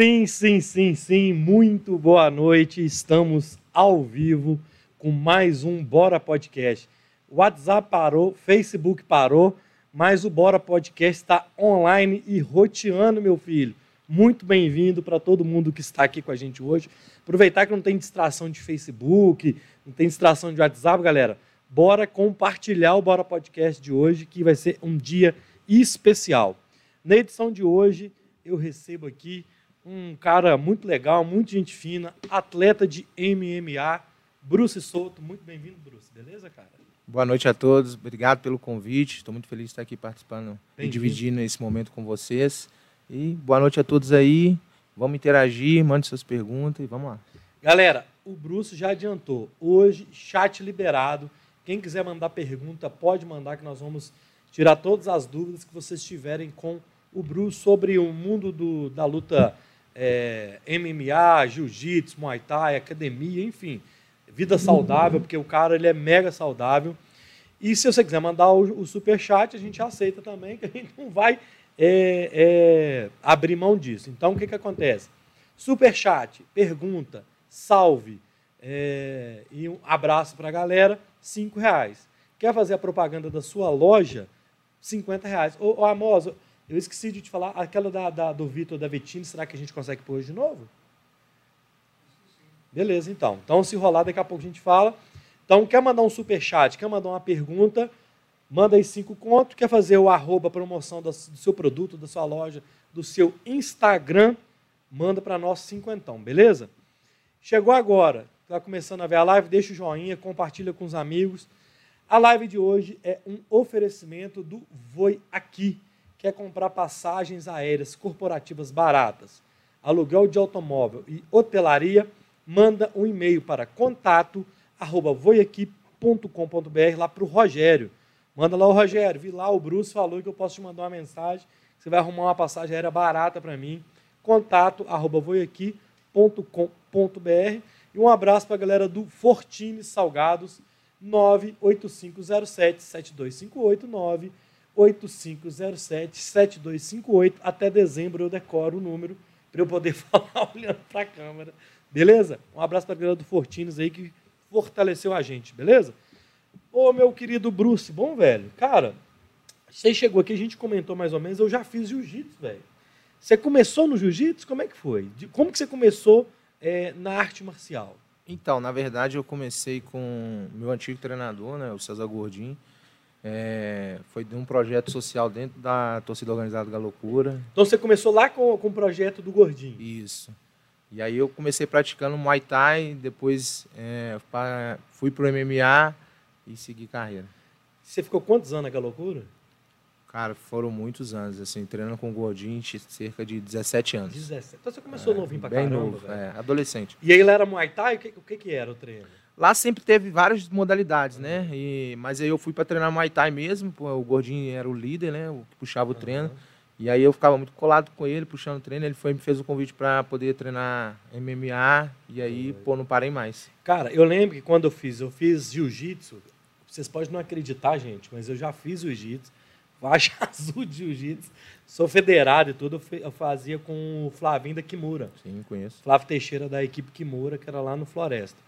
Sim, sim, sim, sim. Muito boa noite. Estamos ao vivo com mais um Bora Podcast. WhatsApp parou, Facebook parou, mas o Bora Podcast está online e roteando, meu filho. Muito bem-vindo para todo mundo que está aqui com a gente hoje. Aproveitar que não tem distração de Facebook, não tem distração de WhatsApp, galera. Bora compartilhar o Bora Podcast de hoje, que vai ser um dia especial. Na edição de hoje, eu recebo aqui um cara muito legal, muito gente fina, atleta de MMA, Bruce Souto. Muito bem-vindo, Bruce. Beleza, cara? Boa noite a todos. Obrigado pelo convite. Estou muito feliz de estar aqui participando e dividindo esse momento com vocês. E boa noite a todos aí. Vamos interagir, mande suas perguntas e vamos lá. Galera, o Bruce já adiantou. Hoje, chat liberado. Quem quiser mandar pergunta, pode mandar que nós vamos tirar todas as dúvidas que vocês tiverem com o Bruce sobre o mundo do, da luta é, MMA, jiu-jitsu, muay thai, academia, enfim, vida saudável, porque o cara ele é mega saudável. E se você quiser mandar o, o super chat, a gente aceita também, que a gente não vai é, é, abrir mão disso. Então, o que, que acontece? Super chat, pergunta, salve é, e um abraço para a galera, cinco reais. Quer fazer a propaganda da sua loja? 50 reais. Ô, ô Amos, eu esqueci de te falar, aquela da, da do Vitor da Vettini, será que a gente consegue pôr hoje de novo? Beleza, então. Então, se rolar, daqui a pouco a gente fala. Então, quer mandar um super chat, quer mandar uma pergunta, manda aí cinco contos. Quer fazer o arroba promoção do seu produto, da sua loja, do seu Instagram, manda para nós cinquentão, beleza? Chegou agora, está começando a ver a live, deixa o joinha, compartilha com os amigos. A live de hoje é um oferecimento do Voi Aqui quer comprar passagens aéreas corporativas baratas, aluguel de automóvel e hotelaria, manda um e-mail para contato@voiaqui.com.br lá para o Rogério. Manda lá o Rogério, vi lá o Bruce falou que eu posso te mandar uma mensagem, você vai arrumar uma passagem aérea barata para mim. contato@voiaqui.com.br e um abraço para a galera do Fortini Salgados 98507 7258 9 8507-7258. Até dezembro eu decoro o número para eu poder falar olhando para a câmera. Beleza? Um abraço para a galera do Fortinos aí que fortaleceu a gente, beleza? Ô, meu querido Bruce, bom, velho. Cara, você chegou aqui, a gente comentou mais ou menos, eu já fiz jiu-jitsu, velho. Você começou no jiu-jitsu? Como é que foi? Como que você começou é, na arte marcial? Então, na verdade, eu comecei com meu antigo treinador, né, o César Gordinho. É, foi de um projeto social dentro da torcida organizada da Loucura. Então você começou lá com, com o projeto do Gordinho? Isso. E aí eu comecei praticando Muay Thai, depois é, fui pro MMA e segui carreira. Você ficou quantos anos na Galocura? Cara, foram muitos anos, assim, treinando com o Gordinho, cerca de 17 anos. 17. Então você começou é, novinho pra bem caramba, novo, velho. é, adolescente. E aí lá era Muay Thai? O que, o que, que era o treino? Lá sempre teve várias modalidades, né? E, mas aí eu fui para treinar Muay Thai mesmo, o Gordinho era o líder, né? O que puxava o treino. Uhum. E aí eu ficava muito colado com ele, puxando o treino. Ele foi me fez o convite para poder treinar MMA e aí, pô, não parei mais. Cara, eu lembro que quando eu fiz, eu fiz jiu-jitsu. Vocês podem não acreditar, gente, mas eu já fiz jiu-jitsu. Faixa azul de jiu-jitsu. Sou federado e tudo. Eu fazia com o Flavinho da Kimura. Sim, conheço. Flávio Teixeira da equipe Kimura, que era lá no Floresta.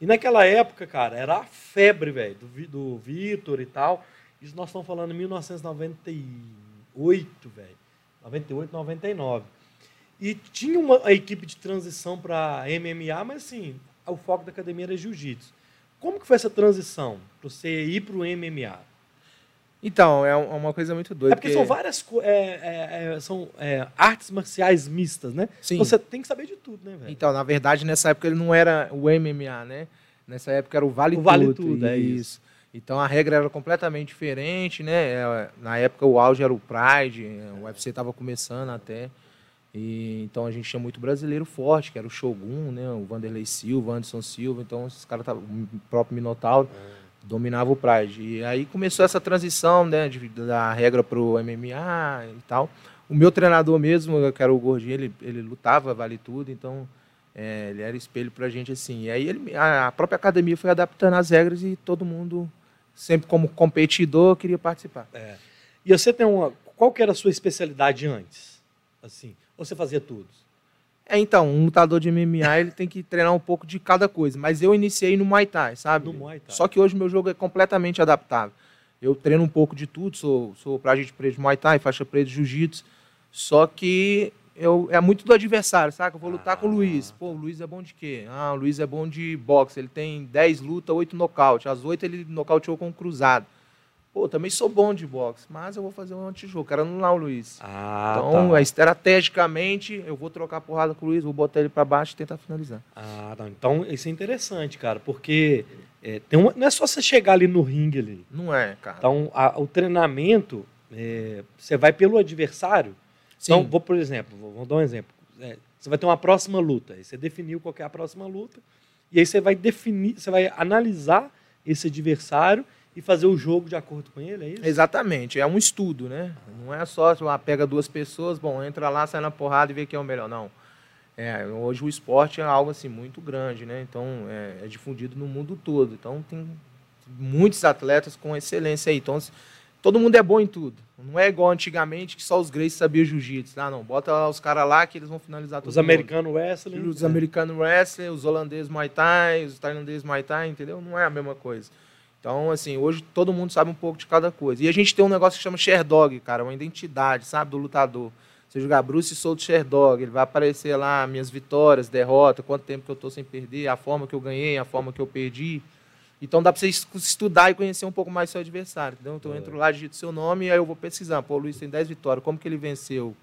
E naquela época, cara, era a febre, velho, do, do Vitor e tal. Isso nós estamos falando em 1998, velho. 98, 99. E tinha uma equipe de transição para MMA, mas assim, o foco da academia era jiu-jitsu. Como que foi essa transição para você ir para o MMA? Então, é um- uma coisa muito doida. É porque são várias é, é, é, são é, artes marciais mistas, né? Sim. Você tem que saber de tudo, né, velho? Então, na verdade, nessa época ele não era o MMA, né? Nessa época era o Vale O Tudo. Vale Tudo, é isso. Então a regra era completamente diferente, né? É, Na época o auge era o Pride, o UFC estava começando até. E, então a gente tinha muito brasileiro forte, que era o Shogun, né? O Vanderlei Silva, o Anderson Silva, então esses caras tavam- o próprio Minotauro dominava o Pride. E aí começou essa transição, né, de- da regra pro MMA e tal. O meu treinador mesmo, que era o Gordinho, ele, ele lutava, vale tudo, então é, ele era espelho pra gente assim. E aí ele, a própria academia foi adaptando as regras e todo mundo, sempre como competidor, queria participar. É. E você tem uma. Qual que era a sua especialidade antes? Assim, ou você fazia tudo? É, então, um lutador de MMA ele tem que treinar um pouco de cada coisa. Mas eu iniciei no Muay Thai, sabe? No Muay Thai. Só que hoje meu jogo é completamente adaptável. Eu treino um pouco de tudo, sou, sou praia de preto de Muay Thai, faixa preta de Jiu-Jitsu. Só que eu, é muito do adversário, saca? Eu vou lutar com o Luiz. Pô, o Luiz é bom de quê? Ah, o Luiz é bom de boxe. Ele tem 10 lutas, 8 nocaute. As 8 ele nocauteou com um cruzado. Pô, também sou bom de boxe, mas eu vou fazer um antijogo. Quero anular o Luiz. Ah, então, tá. estrategicamente, eu vou trocar porrada com o Luiz, vou botar ele para baixo e tentar finalizar. Ah, não. Então, isso é interessante, cara, porque é, tem uma, não é só você chegar ali no ringue ali. Não é, cara. Então, a- o treinamento, é, você vai pelo adversário. Então, Sim. vou, por exemplo, vou, vou dar um exemplo. É, você vai ter uma próxima luta. Aí você definiu qual é a próxima luta. E aí você vai definir, você vai analisar esse adversário e fazer o jogo de acordo com ele, é isso? Exatamente, é um estudo, né? Não é só ah, pega duas pessoas, bom, entra lá, sai na porrada e vê quem é o melhor. Não. É, hoje o esporte é algo assim muito grande, né? Então é, é difundido no mundo todo. Então tem muitos atletas com excelência aí. Então todo mundo é bom em tudo. Não é igual antigamente que só os Grace sabiam jiu-jitsu. Ah, não, bota lá os caras lá que eles vão finalizar todo Os americanos wrestling. Os americanos wrestling, os holandeses Muay Thai, os tailandeses Muay Thai, entendeu? Não é a mesma coisa. Então, assim, hoje todo mundo sabe um pouco de cada coisa. E a gente tem um negócio que chama Sherdog, cara, uma identidade, sabe, do lutador. Você jogar Bruce Souto Sherdog, ele vai aparecer lá minhas vitórias, derrotas, quanto tempo que eu tô sem perder, a forma que eu ganhei, a forma que eu perdi. Então dá para você es- estudar e conhecer um pouco mais seu adversário, entendeu? Então eu entro lá, digito seu nome e aí eu vou pesquisar. Pô, o Luiz tem 10 vitórias, como que ele venceu?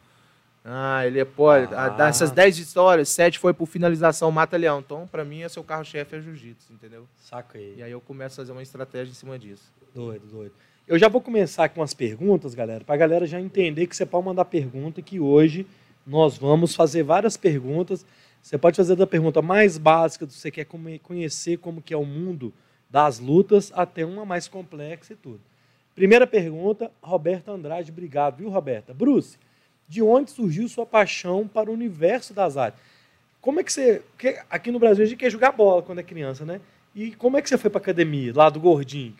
Ah, ele é, pô, Ah. dessas 10 vitórias, 7 foi por finalização mata-leão. Então, para mim, é seu carro-chefe é jiu-jitsu, entendeu? Saca aí. E aí eu começo a fazer uma estratégia em cima disso. Doido, doido. Eu já vou começar com as perguntas, galera, para a galera já entender que você pode mandar pergunta, que hoje nós vamos fazer várias perguntas. Você pode fazer da pergunta mais básica, do você quer conhecer como que é o mundo das lutas, até uma mais complexa e tudo. Primeira pergunta, Roberta Andrade, obrigado, viu, Roberta? Bruce, de onde surgiu sua paixão para o universo das artes? Como é que você. aqui no Brasil a gente quer jogar bola quando é criança, né? E como é que você foi para academia, lá do Gordinho?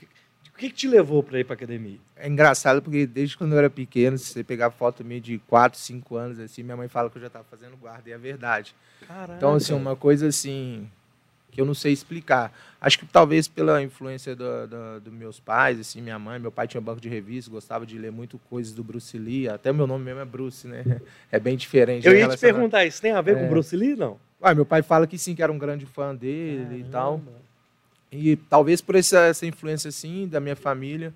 O que, que te levou para ir para academia? É engraçado porque desde quando eu era pequeno, se você pegar foto minha de 4, 5 anos, assim, minha mãe fala que eu já estava fazendo guarda, e é verdade. Caralho. Então, assim, uma coisa assim que eu não sei explicar. Acho que talvez pela influência do- do- dos meus pais, assim, minha mãe, meu pai tinha banco de revistas, gostava de ler muito coisas do Bruce Lee, até meu nome mesmo é Bruce, né? É bem diferente. Eu né, ia te perguntar, isso tem a ver É. com Bruce Lee, não? Ah, meu pai fala que sim, que era um grande fã dele e tal. Caramba. E talvez por essa, essa influência assim da minha família,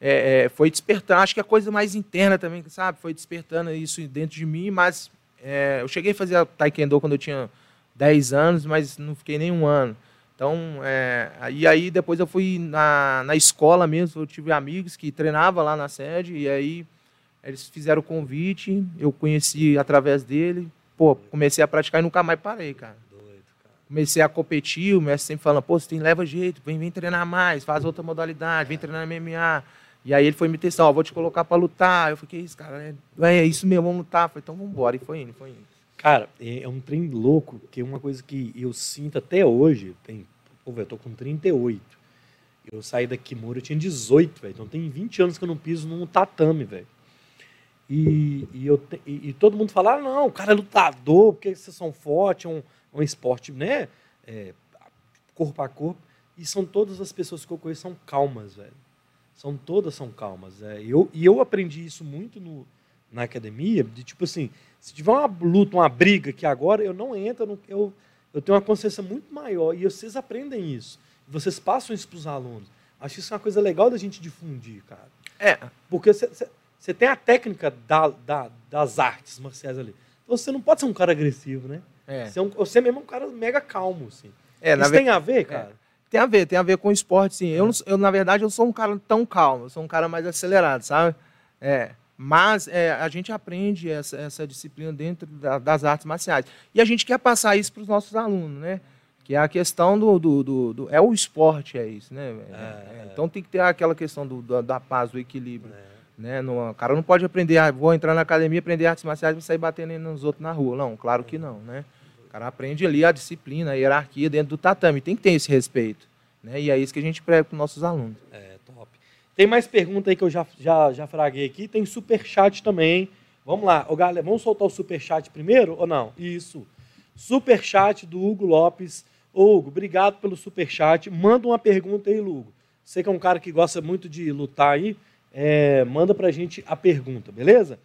é, é, foi despertando. Acho que a coisa mais interna também, sabe? Foi despertando isso dentro de mim, mas é, eu cheguei a fazer taekwondo quando eu tinha 10 anos, mas não fiquei nem um ano. Então, é, e aí depois eu fui na, na escola mesmo, eu tive amigos que treinavam lá na sede, e aí eles fizeram o convite, eu conheci através dele, pô, comecei a praticar e nunca mais parei, cara Doido, cara. comecei a competir, o mestre sempre falando, pô, você tem, leva jeito, vem, vem treinar mais, faz outra modalidade, vem treinar MMA. E aí ele foi me testar, ó, vou te colocar pra lutar. Eu fiquei, isso, cara, é, é isso mesmo, vamos lutar. Eu falei, então vamos embora. E foi indo, foi indo. Cara, é é um trem louco, que é uma coisa que eu sinto até hoje. Tem, pô, eu tô com 38. Eu saí da Kimura, eu tinha 18, velho. Então tem 20 anos que eu não piso num tatame, velho. E, e, eu e, e todo mundo fala, ah, não, o cara é lutador, porque vocês são fortes, é um, é um esporte, né? É, corpo a corpo. E são todas as pessoas que eu conheço são calmas, velho. São todas são calmas. É. Eu, e eu aprendi isso muito no, na academia, de tipo assim, se tiver uma luta, uma briga que agora eu não entro, eu, eu, tenho uma consciência muito maior e vocês aprendem isso. Vocês passam isso para os alunos. Acho isso uma coisa legal da gente difundir, cara. É, Porque você- tem a técnica da, da- das artes marciais ali. Então você não pode ser um cara agressivo, né? é. Você, é um- você mesmo é um cara mega calmo, assim. é isso tem a ver, cara? Tem a ver, tem a ver com o esporte, sim. Eu, eu, na verdade, eu sou um cara tão calmo, eu sou um cara mais acelerado, sabe? É. Mas é, a gente aprende essa, essa disciplina dentro da- das artes marciais. E a gente quer passar isso para os nossos alunos, né? Que é a questão do, do, do- do- É o esporte, é isso, né? É, É, Então tem que ter aquela questão do, da, paz, do equilíbrio. É. Né? Não, o cara não pode aprender, ah, vou entrar na academia, aprender artes marciais e sair batendo nos outros na rua. Não, claro que não, né? O cara aprende ali a disciplina, a hierarquia dentro do tatame. Tem que ter esse respeito. Né? E é isso que a gente prega para os nossos alunos. É. Tem mais pergunta aí que eu já, já, já fraguei aqui. Tem superchat também. Vamos lá. Ô, galera, vamos soltar o superchat primeiro ou não? Isso. Superchat do Hugo Lopes. Hugo, obrigado pelo superchat. Manda uma pergunta aí, Hugo. Você que é um cara que gosta muito de lutar aí, é, manda pra gente a pergunta, beleza?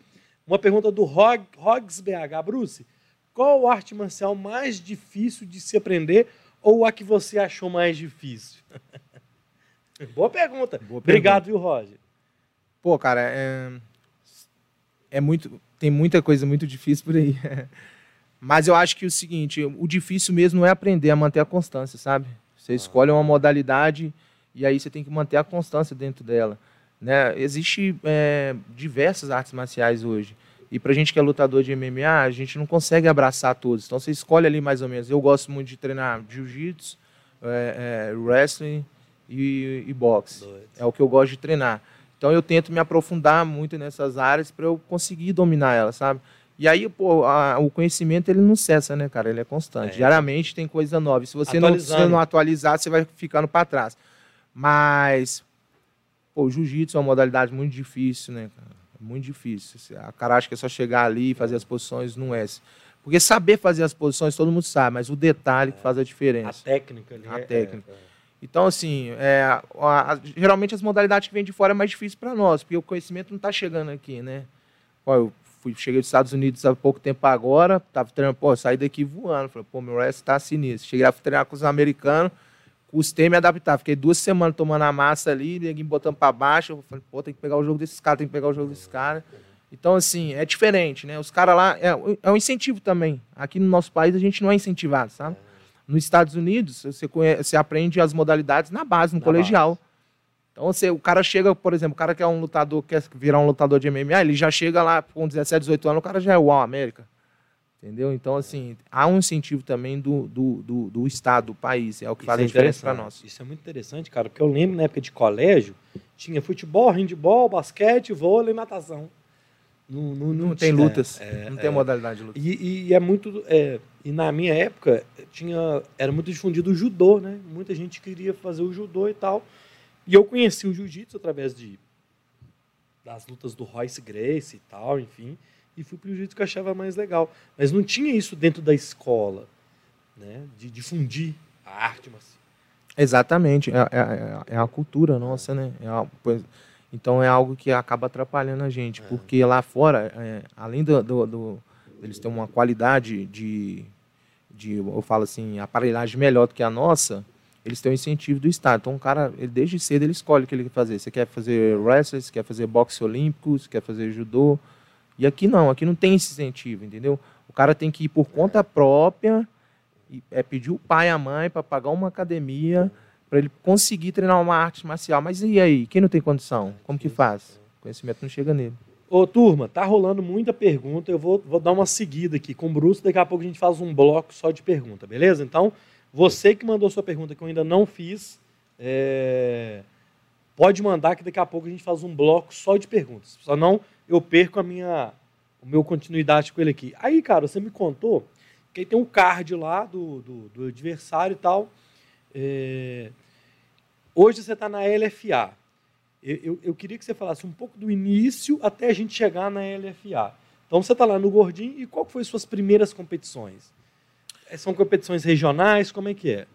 Uma pergunta do Rog, Rogs BH. Bruce, qual arte marcial mais difícil de se aprender ou a que você achou mais difícil? Boa pergunta. Boa Obrigado, pergunta. viu, Roger? Pô, cara, é, é muito. Tem muita coisa muito difícil por aí. Mas eu acho que é o seguinte, o difícil mesmo é aprender a manter a constância, sabe? Você escolhe uma modalidade e aí você tem que manter a constância dentro dela. Né? Existe é, diversas artes marciais hoje. E para a gente que é lutador de MMA, a gente não consegue abraçar todos. Então você escolhe ali mais ou menos. Eu gosto muito de treinar jiu-jitsu, é, é, wrestling e, e boxe. É o que eu gosto de treinar. Então eu tento me aprofundar muito nessas áreas para eu conseguir dominar elas, sabe? E aí, pô, a, o conhecimento ele não cessa, né, cara? Ele é constante. É. Diariamente tem coisa nova. E se você não, se não atualizar, você vai ficando para trás. Mas, pô, o jiu-jitsu é uma modalidade muito difícil, né, cara? Muito difícil. A cara acha que é só chegar ali e fazer as posições, não é. Porque saber fazer as posições todo mundo sabe, mas o detalhe é. que faz a diferença. A técnica ali. A é, técnica. Então, assim, é, a, a, geralmente as modalidades que vêm de fora é mais difícil para nós, porque o conhecimento não está chegando aqui, né? Ó, eu fui, cheguei dos Estados Unidos há pouco tempo agora, tava treinando, pô, saí daqui voando. Falei, pô, meu resto tá sinistro. Cheguei a treinar com os americanos, custei me adaptar. Fiquei duas semanas tomando a massa ali, ninguém botando para baixo. Eu falei, pô, tem que pegar o jogo desses caras, tem que pegar o jogo desses caras. Então, assim, é diferente, né? Os caras lá, é, é um incentivo também. Aqui no nosso país a gente não é incentivado, sabe? Nos Estados Unidos, você, conhece, você aprende as modalidades na base, no na colegial. Base. Então, você, o cara chega, por exemplo, o cara que é um lutador, quer virar um lutador de MMA, ele já chega lá com 17, 18 anos, o cara já é o América. Entendeu? Então, assim, há um incentivo também do, do, do, do Estado, do país. É o que Isso faz é a diferença para nós. Isso é muito interessante, cara, porque eu lembro na época de colégio, tinha futebol, handball, basquete, vôlei, natação. Não, não, não, não tem lutas, é, não é, tem modalidade de luta. E, e é muito. É, e na minha época, tinha, era muito difundido o judô, né? Muita gente queria fazer o judô e tal. E eu conheci o jiu-jitsu através de das lutas do Royce Grace e tal, enfim, e fui para o jiu-jitsu que eu achava mais legal. Mas não tinha isso dentro da escola, né? De difundir a arte marcial. Exatamente, é, é, é, a cultura nossa, né? É a, pois, então é algo que acaba atrapalhando a gente, é. porque lá fora, é, além do, do, do, eles têm uma qualidade de, de, eu falo assim, aparelhagem melhor do que a nossa, eles têm um incentivo do Estado. Então, o cara, ele, desde cedo, ele escolhe o que ele quer fazer. Você quer fazer wrestling, você quer fazer boxe olímpico, você quer fazer judô. E aqui não, aqui não tem esse incentivo, entendeu? O cara tem que ir por conta própria, e, é pedir o pai e a mãe para pagar uma academia, para ele conseguir treinar uma arte marcial. Mas e aí? Quem não tem condição? Como que faz? O conhecimento não chega nele. Ô, turma, tá rolando muita pergunta. Eu vou, vou dar uma seguida aqui com o Bruce. Daqui a pouco a gente faz um bloco só de pergunta, beleza? Então, você que mandou sua pergunta que eu ainda não fiz, é... pode mandar que daqui a pouco a gente faz um bloco só de perguntas. Só não eu perco a minha o meu continuidade com ele aqui. Aí, cara, você me contou que tem um card lá do, do, do adversário e tal. É... Hoje você está na LFA. Eu, eu, eu, queria que você falasse um pouco do início até a gente chegar na LFA. Então você está lá no Gordinho e qual foi suas primeiras competições? É, são competições regionais? Como é que é?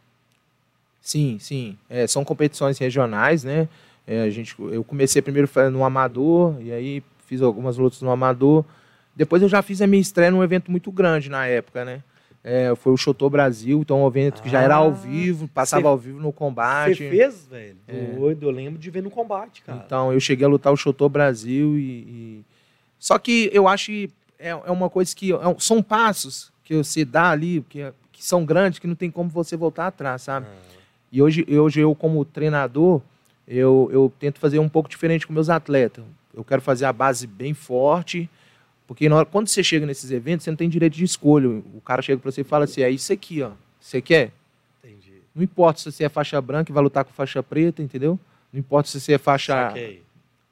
Sim, sim. É, são competições regionais, né? É, a gente, eu comecei primeiro no amador, e aí fiz algumas lutas no amador. Depois eu já fiz a minha estreia num evento muito grande na época, né? É, foi o Chotô Brasil, então um evento que já era ao ah, vivo, passava cê, ao vivo no combate. Você fez, velho? É. Doido, eu lembro de ver no combate, cara. Então, eu cheguei a lutar o Chotô Brasil e, e... Só que eu acho que é, é uma coisa que... É são passos que você dá ali, que, que são grandes, que não tem como você voltar atrás, sabe? Ah. E hoje, hoje eu, como treinador, eu, eu tento fazer um pouco diferente com meus atletas. Eu quero fazer a base bem forte, porque hora, quando você chega nesses eventos, você não tem direito de escolha. O cara chega para você e fala assim: é isso aqui, ó. Você quer? Entendi. Não importa se você é faixa branca e vai lutar com faixa preta, entendeu? Não importa se você é faixa. Saquei.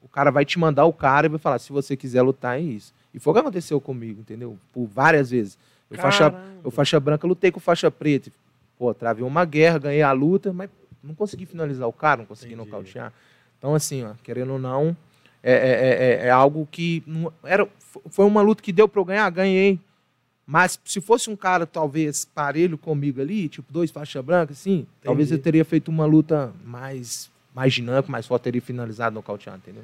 O cara vai te mandar o cara e vai falar: se você quiser lutar, é isso. E foi o que aconteceu comigo, entendeu? Por várias vezes. Eu faixa, eu faixa branca, lutei com faixa preta. Pô, travei uma guerra, ganhei a luta, mas não consegui finalizar o cara, não consegui Entendi. nocautear. Então, assim, ó, querendo ou não, é, é, é, é algo que não, era, foi uma luta que deu para eu ganhar, ganhei. Mas se fosse um cara, talvez, parelho comigo ali, tipo dois faixa branca, assim, talvez eu teria feito uma luta mais, mais dinâmica, mais forte, teria finalizado nocauteado, entendeu?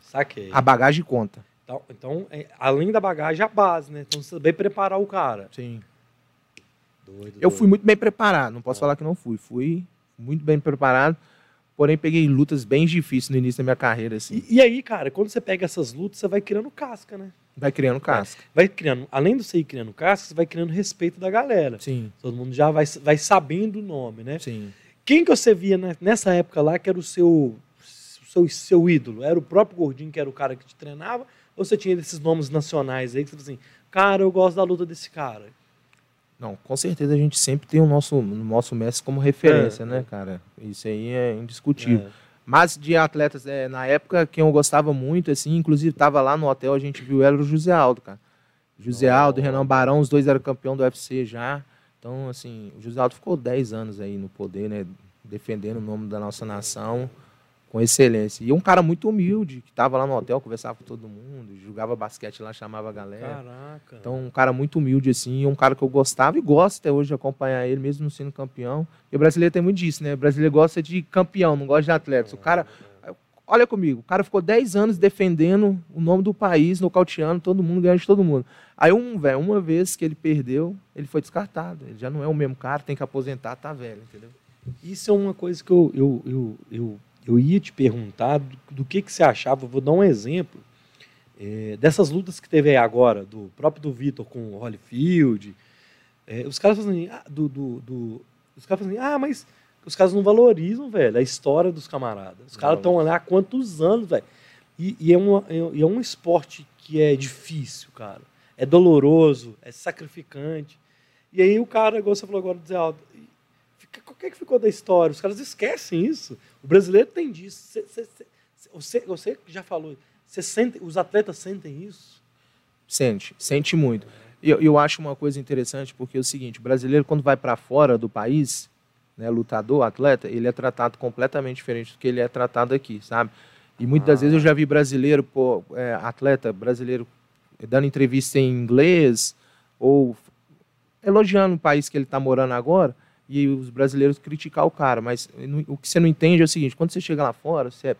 Saquei. A bagagem conta. Então, então é, além da bagagem, a base, né? Então você bem preparar o cara. Sim. Doido, Eu doido. fui muito bem preparado, não posso falar que não fui. Fui muito bem preparado, porém peguei lutas bem difíceis no início da minha carreira, assim. E, e aí, cara, quando você pega essas lutas, você vai criando casca, né? Vai criando casca. Vai criando, além de você ir criando casca, você vai criando respeito da galera. Sim, Todo mundo já vai, vai sabendo o nome, né? sim. Quem que você via nessa época lá que era o seu, seu, seu ídolo? Era o próprio Gordinho, que era o cara que te treinava? Ou você tinha esses nomes nacionais aí que você assim, cara, eu gosto da luta desse cara? Não, com certeza a gente sempre tem o nosso, o nosso mestre como referência, É, né, é. cara? Isso aí é indiscutível. É. Mas de atletas, é, na época, quem eu gostava muito, assim, inclusive estava lá no hotel, a gente viu, era o José Aldo, cara. José Aldo e Renan Barão, os dois eram campeão do UFC já. Então, assim, o José Aldo ficou 10 anos aí no poder, né? Defendendo o nome da nossa nação com excelência. E um cara muito humilde, que estava lá no hotel, conversava com todo mundo, jogava basquete lá, chamava a galera. Caraca. Então, um cara muito humilde, assim, um cara que eu gostava e gosto até hoje de acompanhar ele, mesmo não sendo campeão. E o brasileiro tem muito disso, né? O brasileiro gosta de campeão, não gosta de atletas. O cara, olha comigo, o cara ficou 10 anos defendendo o nome do país, nocauteando todo mundo, ganhando de todo mundo. Aí, um, velho, uma vez que ele perdeu, ele foi descartado. Ele já não é o mesmo cara, tem que aposentar, tá velho, entendeu? Isso é uma coisa que eu, eu, eu, eu, eu ia te perguntar do, do que, que você achava. Vou dar um exemplo é, dessas lutas que teve aí agora, do próprio do Vitor com o Holyfield. É, os caras fazem ah, do, do, do- os caras fazem, ah, mas os caras não valorizam, velho, a história dos camaradas. Os caras estão lá há quantos anos, velho. E, e é uma, é, é um esporte que é difícil, cara. É doloroso, é sacrificante. E aí o cara, igual você falou agora, dizer, ah, o que, é que ficou da história? Os caras esquecem isso. O brasileiro tem disso. Cê- cê- cê- você, você que já falou, você sente, os atletas sentem isso? Sente, sente muito. Eu, eu acho uma coisa interessante, porque é o seguinte, o brasileiro, quando vai para fora do país, né, lutador, atleta, ele é tratado completamente diferente do que ele é tratado aqui, sabe? E muitas das vezes eu já vi brasileiro, pô, é, atleta brasileiro, dando entrevista em inglês, ou elogiando o país que ele está morando agora, e os brasileiros criticar o cara. Mas o que você não entende é o seguinte, quando você chega lá fora, você é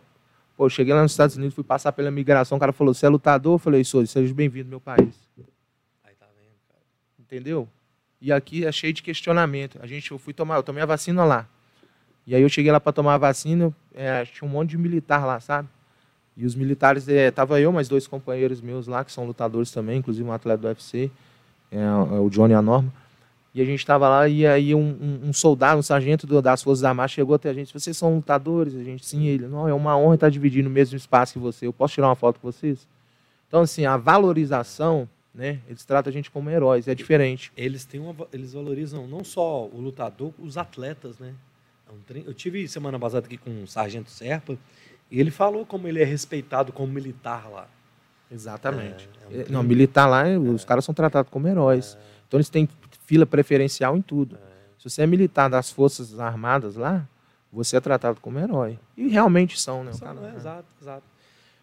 Pô, eu cheguei lá nos Estados Unidos, fui passar pela migração, o cara falou, você é lutador? Eu falei, sou, seja bem-vindo ao meu país. Aí tá vendo, cara. Entendeu? E aqui é cheio de questionamento. A gente, eu fui tomar, eu tomei a vacina lá. E aí eu cheguei lá para tomar a vacina, é, tinha um monte de militar lá, sabe? E os militares, é, tava eu, mais dois companheiros meus lá, que são lutadores também, inclusive um atleta do UFC, é, o Johnny e a Norma. E a gente estava lá e aí um, um- um soldado, um sargento do- das Forças Armadas chegou até a gente. Vocês são lutadores? A gente, sim. Ele, não, é uma honra estar dividindo o mesmo espaço que você. Eu posso tirar uma foto com vocês? Então, assim, a valorização, né? Eles tratam a gente como heróis, é diferente. Eles têm uma, eles valorizam não só o lutador, os atletas, né? É um Eu tive semana passada aqui com o Sargento Serpa e ele falou como ele é respeitado como militar lá. Exatamente. É, é um É, não, militar lá, os caras são tratados como heróis. Então eles têm fila preferencial em tudo. Se você é militar das Forças Armadas lá, você é tratado como herói. E realmente são, né? São, cara- é, exato, exato.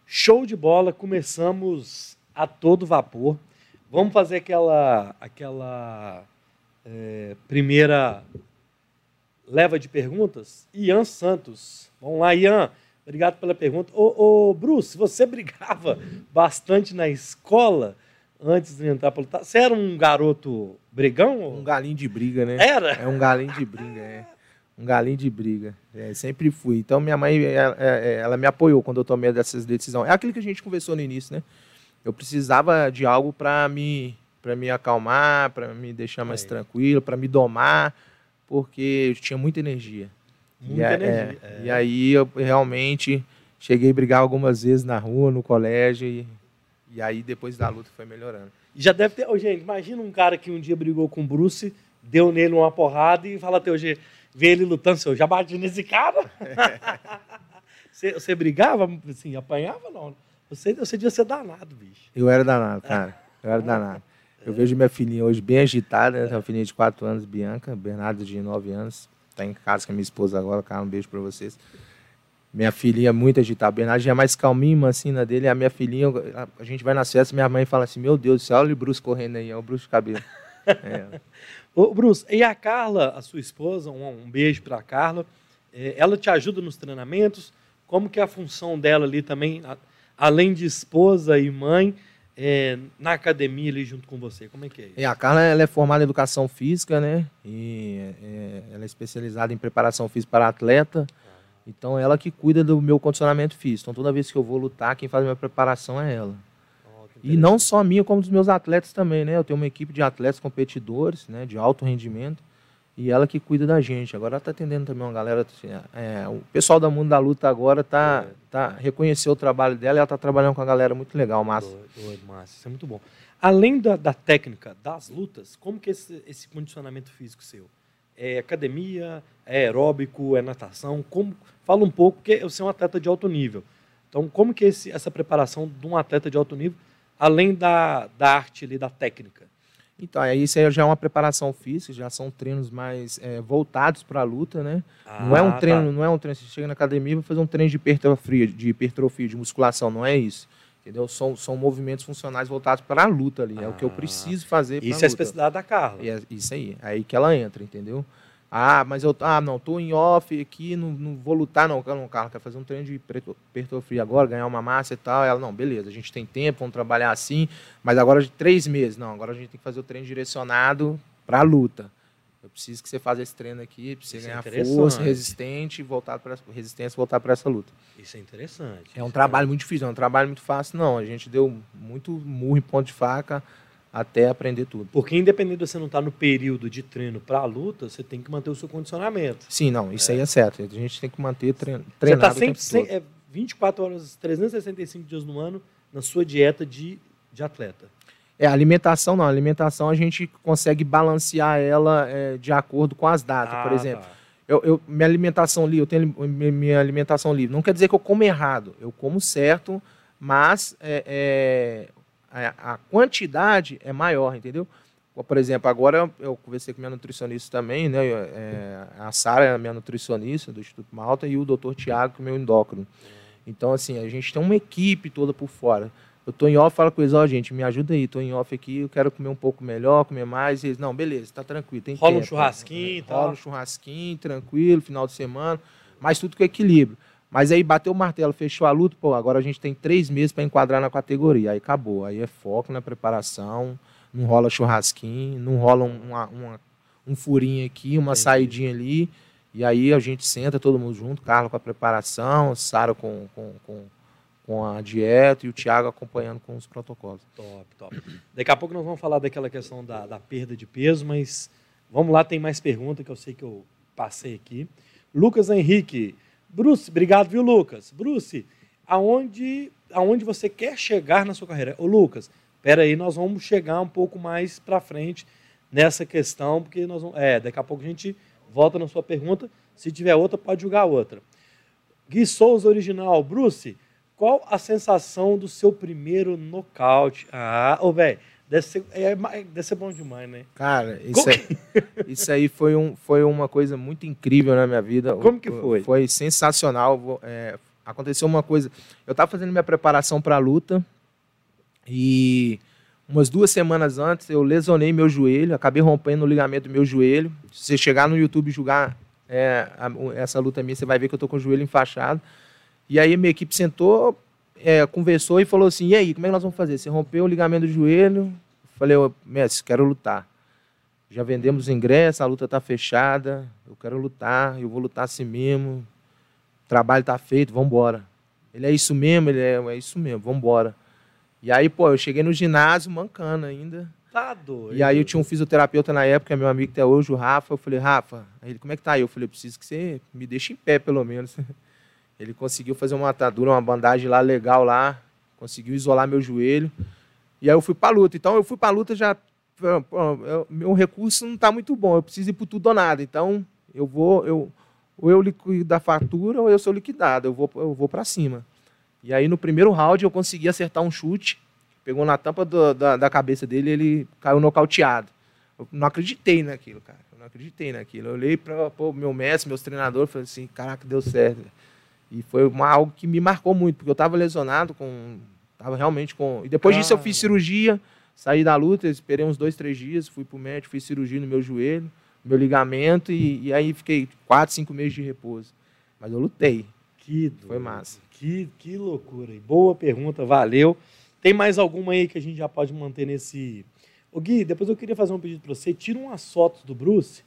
Show de bola, começamos a todo vapor. Vamos fazer aquela, aquela é, primeira leva de perguntas? Ian Santos. Vamos lá, Ian. Obrigado pela pergunta. Ô, ô Bruce, você brigava bastante na escola antes de entrar para lutar? Você era um garoto brigão? ou- Um galinho de briga, né? Era? É um galinho de briga, é. Um galinho de briga. É, sempre fui. Então, minha mãe, ela, é, ela me apoiou quando eu tomei dessas decisões. É aquilo que a gente conversou no início, né? Eu precisava de algo para me, pra me acalmar, para me deixar mais Aí. tranquilo, para me domar, porque eu tinha muita energia. Muita e, energia. é, é. e aí eu realmente cheguei a brigar algumas vezes na rua, no colégio, e, e aí depois da luta foi melhorando. Já deve ter. Ô, gente, imagina um cara que um dia brigou com o Bruce, deu nele uma porrada e fala até hoje, vê ele lutando, seu, já bati nesse cara. você, você brigava, assim, apanhava não? Você, você devia ser danado, bicho. Eu era danado, cara. Eu era danado. Eu vejo minha filhinha hoje bem agitada, né? Tem uma filhinha de 4 anos, Bianca, Bernardo de 9 anos. Tá em casa com a minha esposa agora, cara, um beijo pra vocês. Minha filhinha é muito agitada. Bernardo já é mais calminho, mansinho na dele. A minha filhinha, a- gente vai nas festas, minha mãe fala assim: Meu Deus do céu, olha o Bruce correndo aí, é o Bruce de cabelo. É. Ô, Bruce, e a Carla, a sua esposa, um, um beijo para a Carla, é, ela te ajuda nos treinamentos? Como que é a função dela ali também, além de esposa e mãe, é, na academia ali junto com você? Como é que é isso? É, a Carla ela é formada em educação física, né? E é, ela é especializada em preparação física para atleta. Então ela que cuida do meu condicionamento físico. Então toda vez que eu vou lutar, quem faz a minha preparação é ela. Oh, e não só a minha, como dos meus atletas também, né? Eu tenho uma equipe de atletas competidores, né? De alto rendimento. E ela que cuida da gente. Agora ela está atendendo também uma galera. Assim, é, o pessoal do mundo da luta agora tá, é. tá reconheceu o trabalho dela e ela está trabalhando com a galera muito legal, Márcio. Doido, Márcio. Isso é muito bom. Além da, da técnica das lutas, como que esse, esse condicionamento físico seu? É academia, é aeróbico, é natação? Como, fala um pouco, porque você é um atleta de alto nível. Então, como que esse, essa preparação de um atleta de alto nível, além da, da arte ali, da técnica? Então, aí isso aí já é uma preparação física, já são treinos mais é, voltados para a luta, né? Ah, não é um treino, tá. não é um treino, você chega na academia e vai fazer um treino de hipertrofia, de hipertrofia, de musculação, não é isso. Entendeu? São, são movimentos funcionais voltados para a luta ali. Ah, é o que eu ah. preciso fazer Isso é a especialidade da Carla. É isso aí. É aí que ela entra, entendeu? Ah, mas eu ah, não, tô em off aqui, não, não vou lutar, não. Não, Carla, quer fazer um treino de hipertrofia agora, ganhar uma massa e tal. Ela, não, beleza, a gente tem tempo, vamos trabalhar assim, mas agora de três meses. Não, agora a gente tem que fazer o treino direcionado para a luta. Eu preciso que você faça esse treino aqui, para você Isso é ganhar é força, resistente, voltar para resistência, voltar para essa luta. Isso é interessante. É um trabalho muito difícil, não é um trabalho muito fácil, não. A gente deu muito murro em ponto de faca até aprender tudo. Porque independente de você não estar tá no período de treino para a luta, você tem que manter o seu condicionamento. Sim, não, isso é. aí é certo. A gente tem que manter treino, treinado Você está sempre, é, 24 horas, 365 dias no ano na sua dieta de, de atleta. É, alimentação não. A alimentação a gente consegue balancear ela é, de acordo com as datas. Ah, Por exemplo, tá. eu, eu, minha alimentação livre, eu tenho minha alimentação livre. Não quer dizer que eu como errado. Eu como certo, mas é, é a, a quantidade é maior, entendeu? Por exemplo, agora eu conversei com minha nutricionista também, né? É, a Sara é a minha nutricionista do Instituto Malta e o doutor Tiago, que é o meu endócrino. Então, assim, a gente tem uma equipe toda por fora. Eu tô em off, falo com eles, ó, oh, gente, me ajuda aí, tô em off aqui, eu quero comer um pouco melhor, comer mais. E eles, não, beleza, tá tranquilo, tem Rola tempo, um churrasquinho, tá? Rola um churrasquinho, tranquilo, final de semana, mas tudo com equilíbrio. Mas aí bateu o martelo, fechou a luta, pô, agora a gente tem três meses para enquadrar na categoria. Aí acabou. Aí é foco na preparação, não rola churrasquinho, não rola uma, uma, um furinho aqui, uma Entendi. saidinha ali. E aí a gente senta todo mundo junto, Carlos com a preparação, Sara com, com, com, com, a dieta e o Thiago acompanhando com os protocolos. Top, top. Daqui a pouco nós vamos falar daquela questão da, da perda de peso, mas vamos lá, tem mais pergunta que eu sei que eu passei aqui. Lucas Henrique. Bruce, obrigado, viu, Lucas? Bruce, aonde, aonde você quer chegar na sua carreira? Ô, Lucas, espera aí, nós vamos chegar um pouco mais para frente nessa questão, porque nós vamos, é, daqui a pouco a gente volta na sua pergunta. Se tiver outra, pode julgar outra. Gui Souza original, Bruce, qual a sensação do seu primeiro nocaute? Ah, ô, velho, Deve ser, é, deve ser bom demais, né? Cara, isso, aí, isso aí foi, um, foi uma coisa muito incrível na minha vida. Como que foi? Foi sensacional. É, aconteceu uma coisa. Eu estava fazendo minha preparação para a luta e umas duas semanas antes eu lesionei meu joelho, acabei rompendo o ligamento do meu joelho. Se você chegar no YouTube e julgar é, a, essa luta minha, você vai ver que eu tô com o joelho enfaixado. E aí minha equipe sentou, é, conversou e falou assim: e aí, como é que nós vamos fazer? Você rompeu o ligamento do joelho? Falei, mestre, quero lutar. Já vendemos ingresso, a luta está fechada, eu quero lutar, eu vou lutar assim mesmo. O trabalho está feito, vamos embora. Ele é isso mesmo, ele é, é isso mesmo, vamos embora. E aí, pô, eu cheguei no ginásio mancando ainda. Tá doido. E aí eu tinha um fisioterapeuta na época, meu amigo até hoje, o Rafa. Eu falei, Rafa, ele, como é que tá aí? Eu falei, eu preciso que você me deixe em pé, pelo menos. Ele conseguiu fazer uma atadura, uma bandagem lá legal lá, conseguiu isolar meu joelho. E aí eu fui para luta. Então eu fui para luta já eu, meu recurso não está muito bom, eu preciso ir por tudo ou nada. Então eu vou eu ou eu liquido a fatura ou eu sou liquidado, eu vou eu vou para cima. E aí no primeiro round eu consegui acertar um chute, pegou na tampa do, da, da cabeça dele, ele caiu nocauteado. Eu não acreditei naquilo, cara. Eu não acreditei naquilo. Eu olhei para o meu mestre, meus treinadores, falei assim, caraca, deu certo. E foi uma, algo que me marcou muito, porque eu estava lesionado com. Estava realmente com. E depois disso eu fiz cirurgia. Saí da luta, esperei uns dois, três dias, fui pro médico, fiz cirurgia no meu joelho, meu ligamento, e, e aí fiquei quatro, cinco meses de repouso. Mas eu lutei. Que Foi massa. Que, que loucura. E boa pergunta, valeu. Tem mais alguma aí que a gente já pode manter nesse. Ô Gui, depois eu queria fazer um pedido para você. Tira umas fotos do Bruce,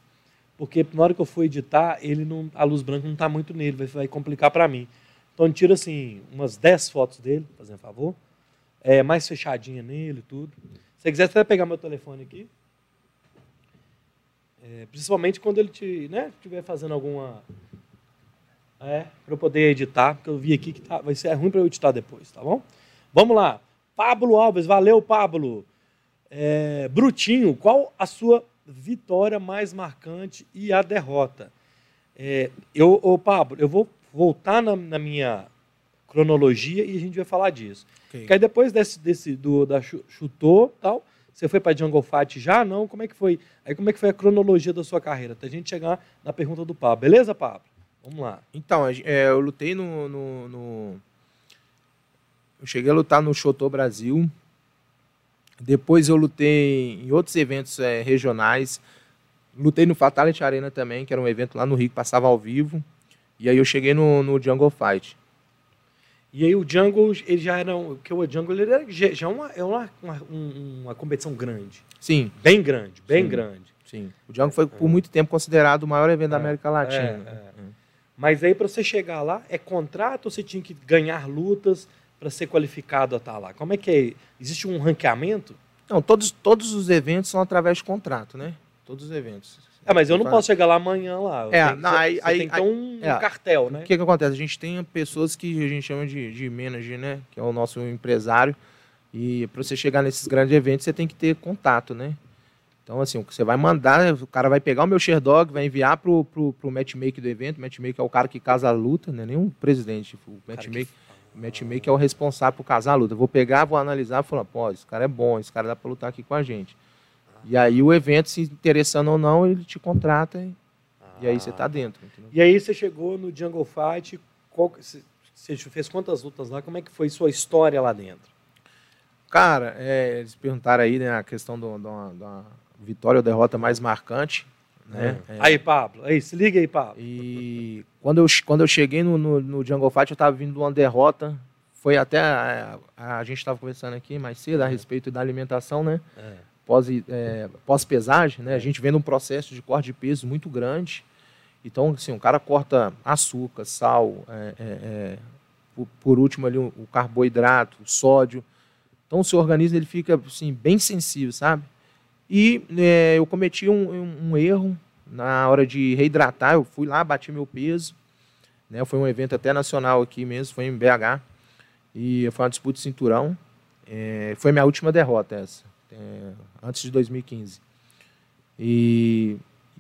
porque na hora que eu for editar, ele não, a luz branca não está muito nele, vai, vai complicar para mim. Então tira assim, umas 10 fotos dele, fazendo favor. É, mais fechadinha nele tudo. Se você quiser até pegar meu telefone aqui. É, principalmente quando ele te, né, estiver fazendo alguma. É, para eu poder editar, porque eu vi aqui que tá, vai ser ruim para eu editar depois, tá bom? Vamos lá. Pablo Alves, valeu, Pablo. É, Brutinho, qual a sua vitória mais marcante e a derrota? É, eu, ô Pablo, eu vou voltar na, na, minha cronologia e a gente vai falar disso. Okay. Porque aí depois desse, desse do, da chutou tal, você foi para Jungle Fight já? Não? Como é que foi? Aí como é que foi a cronologia da sua carreira? Até a gente chegar na pergunta do Pablo. Beleza, Pablo? Vamos lá. Então, é, eu lutei no, no, no, Eu cheguei a lutar no Chotô Brasil. Depois eu lutei em outros eventos é, regionais. Lutei no Fatality Arena também, que era um evento lá no Rio que passava ao vivo. E aí eu cheguei no, no Jungle Fight. E aí o Jungle, ele já era. Porque o Jungle ele era, já é uma, é uma, uma, uma, competição grande. Sim. Bem grande, bem Sim. grande. Sim. O Jungle foi por muito tempo considerado o maior evento da América Latina. É, é. Mas aí para você chegar lá, é contrato ou você tinha que ganhar lutas para ser qualificado a estar lá? Como é que é? Existe um ranqueamento? Não, todos, todos os eventos são através de contrato, né? Todos os eventos. É, mas eu não posso chegar lá amanhã lá. É, não, aí, aí, tem que ter um, é, cartel, né? O que, que acontece? A gente tem pessoas que a gente chama de, de manager, né? Que é o nosso empresário. E para você chegar nesses grandes eventos, você tem que ter contato, né? Então, assim, você vai mandar, o cara vai pegar o meu Sherdog, vai enviar pro, pro, pro matchmaker do evento. O matchmaker é o cara que casa a luta, não é nem o presidente. O matchmaker, o matchmaker é o responsável por casar a luta. Eu vou pegar, vou analisar e falar, pô, esse cara é bom, esse cara dá para lutar aqui com a gente. E aí o evento, se interessando ou não, ele te contrata e, ah. e aí você está dentro. Entendeu? E aí você chegou no Jungle Fight, qual, você fez quantas lutas lá? Como é que foi sua história lá dentro? Cara, é, eles perguntaram aí né, a questão da vitória ou derrota mais marcante. Né? É. Aí, Pablo, aí, se liga aí, Pablo. E quando eu, quando eu cheguei no, no, no Jungle Fight, eu estava vindo de uma derrota. Foi até. A, a, a gente estava conversando aqui mais cedo a respeito da alimentação, né? É pós, é, pós-pesagem, né? A gente vendo um processo de corte de peso muito grande. Então, assim, o cara corta açúcar, sal, é, é, é, por, por, último ali o, carboidrato, o sódio. Então, o seu organismo ele fica assim, bem sensível, sabe? E é, eu cometi um, um, um, erro na hora de reidratar. Eu fui lá, bati meu peso. Né? Foi um evento até nacional aqui mesmo, foi em BH. E foi uma disputa de cinturão. É, foi minha última derrota essa é, antes de 2015. E,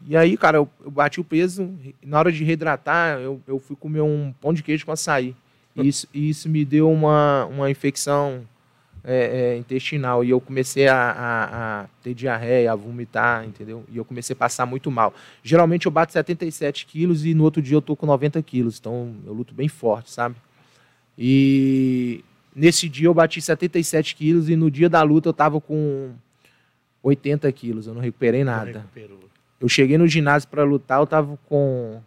e aí, cara, eu, eu bati o peso, na hora de reidratar, eu, eu fui comer um pão de queijo com açaí. E isso, e isso me deu uma, uma infecção é, é, intestinal. E eu comecei a, a, a, ter diarreia, a vomitar, entendeu? E eu comecei a passar muito mal. Geralmente eu bato 77 quilos e no outro dia eu tô com 90 quilos. Então eu luto bem forte, sabe? E, Nesse dia eu bati 77 quilos e no dia da luta eu tava com 80 quilos. Eu não recuperei nada. Eu cheguei no ginásio para lutar, eu tava com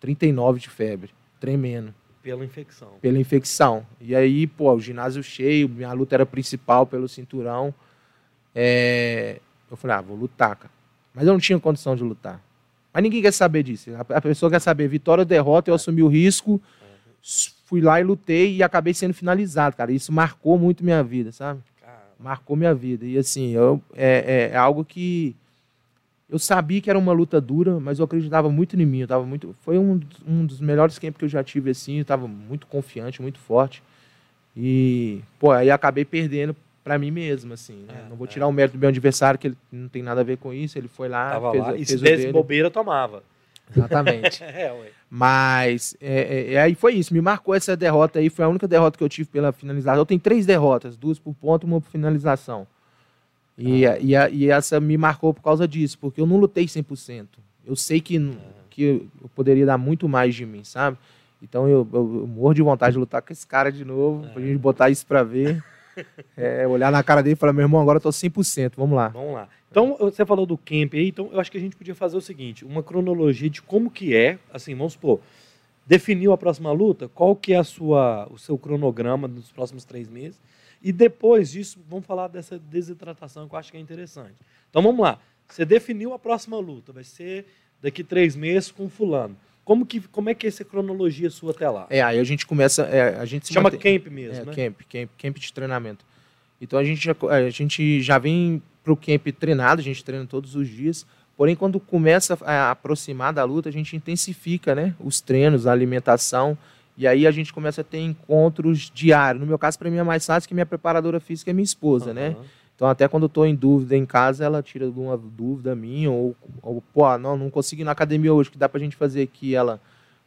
39 de febre, tremendo. Pela infecção. Pela infecção. E aí, pô, o ginásio cheio, minha luta era principal pelo cinturão. É... Eu falei, ah, vou lutar, cara. Mas eu não tinha condição de lutar. Mas ninguém quer saber disso. A pessoa quer saber vitória ou derrota, eu assumi o risco fui lá e lutei e acabei sendo finalizado, cara. Isso marcou muito minha vida, sabe? Marcou minha vida. E assim, eu, é, é, é, algo que eu sabia que era uma luta dura, mas eu acreditava muito em mim. Eu tava muito, foi um, um dos melhores campos que eu já tive assim. Eu estava muito confiante, muito forte. E, pô, aí acabei perdendo para mim mesmo, assim. Né? É, não vou é. tirar o mérito do meu adversário, que ele não tem nada a ver com isso. Ele foi lá, Tava fez, lá. E fez se desse bobeira, tomava. Exatamente. é. Mas é, é, é, aí foi isso, me marcou essa derrota aí, foi a única derrota que eu tive pela finalização. Eu tenho três derrotas, duas por ponto e uma por finalização. E, ah. e, a, e, essa me marcou por causa disso, porque eu não lutei 100%. Eu sei que, ah. que eu poderia dar muito mais de mim, sabe? Então eu, eu, eu morro de vontade de lutar com esse cara de novo, ah. pra gente botar isso pra ver. É, olhar na cara dele e falar, meu irmão, agora eu tô 100%, vamos lá. Vamos lá. Então, você falou do camp aí, então eu acho que a gente podia fazer o seguinte, uma cronologia de como que é, assim, vamos supor, definiu a próxima luta, qual que é a sua, o seu cronograma nos próximos três meses, e depois disso, vamos falar dessa desidratação que eu acho que é interessante. Então, vamos lá. Você definiu a próxima luta, vai ser daqui três meses com fulano. Como, que, como é que é essa cronologia sua até lá? É, aí a gente começa. É, a gente Chama mantém- camp mesmo, É, né? camp, camp, camp de treinamento. Então a gente já, a gente já vem pro camp treinado, a gente treina todos os dias. Porém, quando começa a aproximar da luta, a gente intensifica né, os treinos, a alimentação. E aí a gente começa a ter encontros diários. No meu caso, para mim é mais fácil que minha preparadora física é minha esposa, né? Aham. Então, até quando eu estou em dúvida em casa, ela tira alguma dúvida minha, ou, ou pô, ah, não, não consigo ir na academia hoje, que dá pra gente fazer aqui? Ela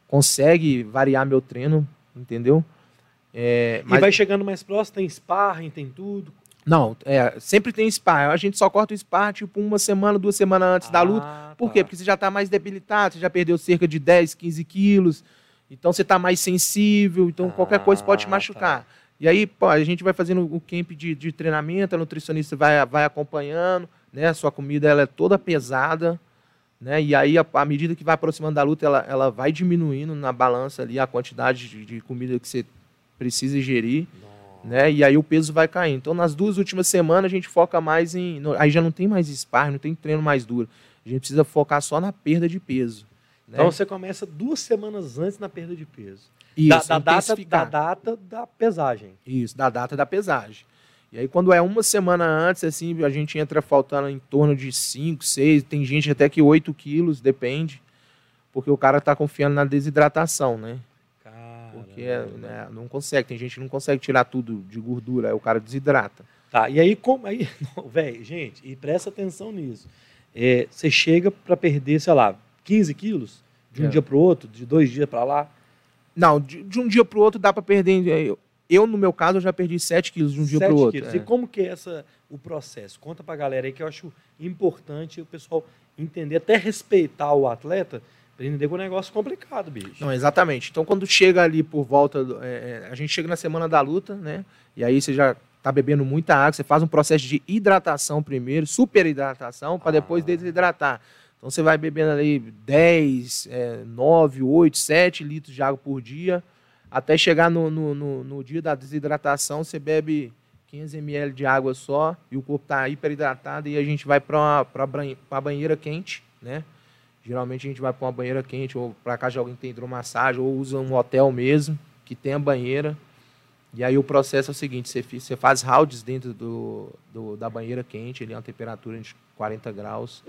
consegue variar meu treino, entendeu? É, E vai chegando mais próximo, tem sparring, tem tudo. Não, é, sempre tem spar. A gente só corta o spar, tipo, uma semana, duas semanas antes da luta. Ah, Por tá. quê? Porque você já está mais debilitado, você já perdeu cerca de 10, 15 quilos. Então você está mais sensível, então qualquer coisa pode te Ah, machucar. E aí, pô, a gente vai fazendo o camp de, de treinamento, a nutricionista vai, vai acompanhando, né? A sua comida ela é toda pesada, né? E aí, à medida que vai aproximando da luta, ela, ela vai diminuindo na balança ali a quantidade de, de comida que você precisa ingerir né? E aí o peso vai caindo. Então, nas duas últimas semanas, a gente foca mais em. Aí já não tem mais sparring, não tem treino mais duro. A gente precisa focar só na perda de peso. Né? Então você começa duas semanas antes na perda de peso. Isso, da, da data, da data da pesagem. Isso, da data da pesagem. E aí, quando é uma semana antes, assim, a gente entra faltando em torno de 5, 6, tem gente até que 8 quilos, depende. Porque o cara tá confiando na desidratação, né? Porque é, né, não consegue, tem gente que não consegue tirar tudo de gordura, aí o cara desidrata. Tá, e aí, como. Aí, velho, gente, e presta atenção nisso. É, você chega para perder, sei lá, 15 quilos de um É. dia para o outro, de dois dias para lá. Não, de, de um dia pro outro dá para perder. Eu, eu, no meu caso, eu já perdi 7 quilos de um dia sete pro outro. quilos. é. E como que é essa, o processo? Conta pra galera aí que eu acho importante o pessoal entender, até respeitar o atleta, pra entender que é um negócio complicado, bicho. Não, exatamente. Então, quando chega ali por volta. é, é, a gente chega na semana da luta, né? E aí você já tá bebendo muita água, você faz um processo de hidratação primeiro, super hidratação, para depois Ah. desidratar. Então você vai bebendo ali 10, é, 9, 8, 7 litros de água por dia, até chegar no, no, no- no dia da desidratação, você bebe 500 ml de água só e o corpo está hiperidratado e a gente vai para a banheira quente, né? Geralmente a gente vai para uma banheira quente ou para casa de alguém que tem hidromassagem ou usa um hotel mesmo que tem a banheira. E aí o processo é o seguinte, você, você faz rounds dentro do, do- da banheira quente, ali é uma temperatura de 40 graus,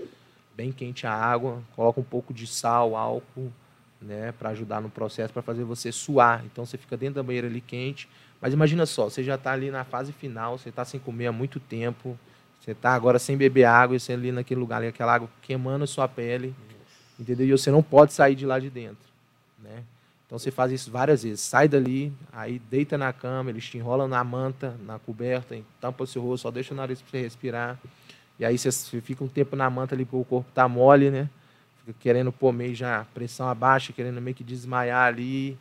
bem quente a água, coloca um pouco de sal, álcool, né, para ajudar no processo, para fazer você suar. Então você fica dentro da banheira ali quente. Mas imagina só, você já está ali na fase final, você está sem comer há muito tempo, você está agora sem beber água, e você ali naquele lugar, ali, aquela água queimando a sua pele, entendeu? E você não pode sair de lá de dentro, né? Então você faz isso várias vezes. Sai dali, aí deita na cama, eles te enrolam na manta, na coberta, tampa o seu rosto, só deixa o nariz para você respirar. E aí você fica um tempo na manta ali porque o corpo tá mole, né? Fica querendo pôr meio já pressão abaixo, querendo meio que desmaiar ali.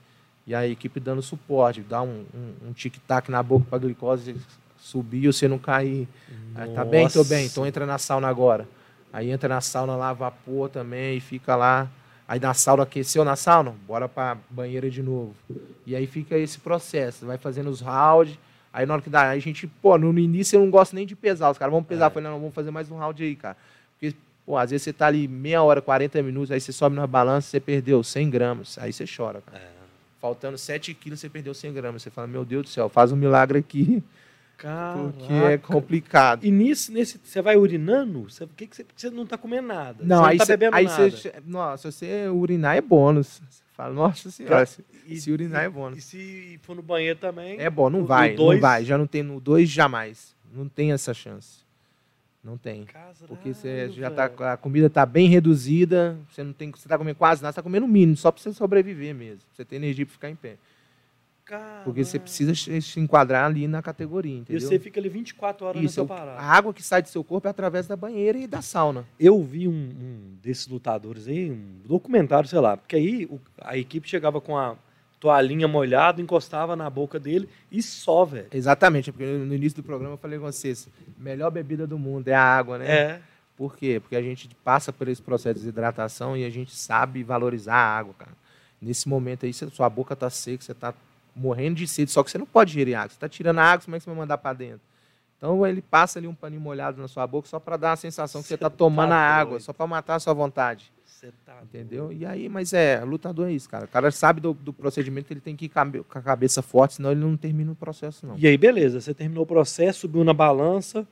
E a equipe dando suporte, dá um, um, um tic-tac na boca para a glicose subir ou você não cair. Aí, tá bem, tô bem, então entra na sauna agora. Aí entra na sauna lá, vapor também, e fica lá. Aí na sauna aqueceu na sauna, bora pra banheira de novo. E aí fica esse processo, vai fazendo os rounds. Aí na hora que dá, a gente, pô, no, início eu não gosto nem de pesar. Os caras vamos pesar. É. Falei, não, vamos fazer mais um round aí, cara. Porque, pô, às vezes você tá ali meia hora, 40 minutos, aí você sobe na balança, você perdeu 100 gramas. Aí você chora, cara. É. Faltando 7 quilos, você perdeu 100 gramas. Você fala, meu Deus do céu, faz um milagre aqui, porque é Caraca. complicado. E nisso, nesse, você vai urinando? Você, que, que você, você não tá comendo nada? Não, você aí não tá cê- bebendo aí nada. Você, nossa, se você urinar é bônus. Fala, nossa senhora, se, E- se urinar é E bônus. se for no banheiro também? É bom, no- não vai, no dois- não vai. Já não tem no 2 jamais. Não tem essa chance. Não tem. Porque você já tá, a comida tá bem reduzida, você não tem, você tá comendo quase nada, você tá comendo o mínimo, só para você sobreviver mesmo. Você ter energia para ficar em pé. Porque você Caramba. precisa se enquadrar ali na categoria, E entendeu? você fica ali 24 horas Isso, nessa parada. a água que sai do seu corpo é através da banheira e da sauna. Eu vi um, um desses lutadores aí, um documentário, sei lá, porque aí o- a equipe chegava com a toalhinha molhada, encostava na boca dele e só, velho. Exatamente, porque no início do programa eu falei com vocês, melhor bebida do mundo é a água, né? É. Por quê? Porque a gente passa por esse processo de desidratação e a gente sabe valorizar a água, cara. Nesse momento aí, sua boca tá seca, você tá morrendo de sede, só que você não pode gerir água. Você tá tirando a água, como é que você vai mandar para dentro? Então ele passa ali um paninho molhado na sua boca só para dar a sensação que você está tomando tá a água, só para matar a sua vontade. Você tá Entendeu? Doido. E aí, mas é, lutador é isso, cara. O cara sabe do, do procedimento que ele tem que ir com a cabeça forte, senão ele não termina o processo, não. E aí, beleza, você terminou o processo, subiu na balança,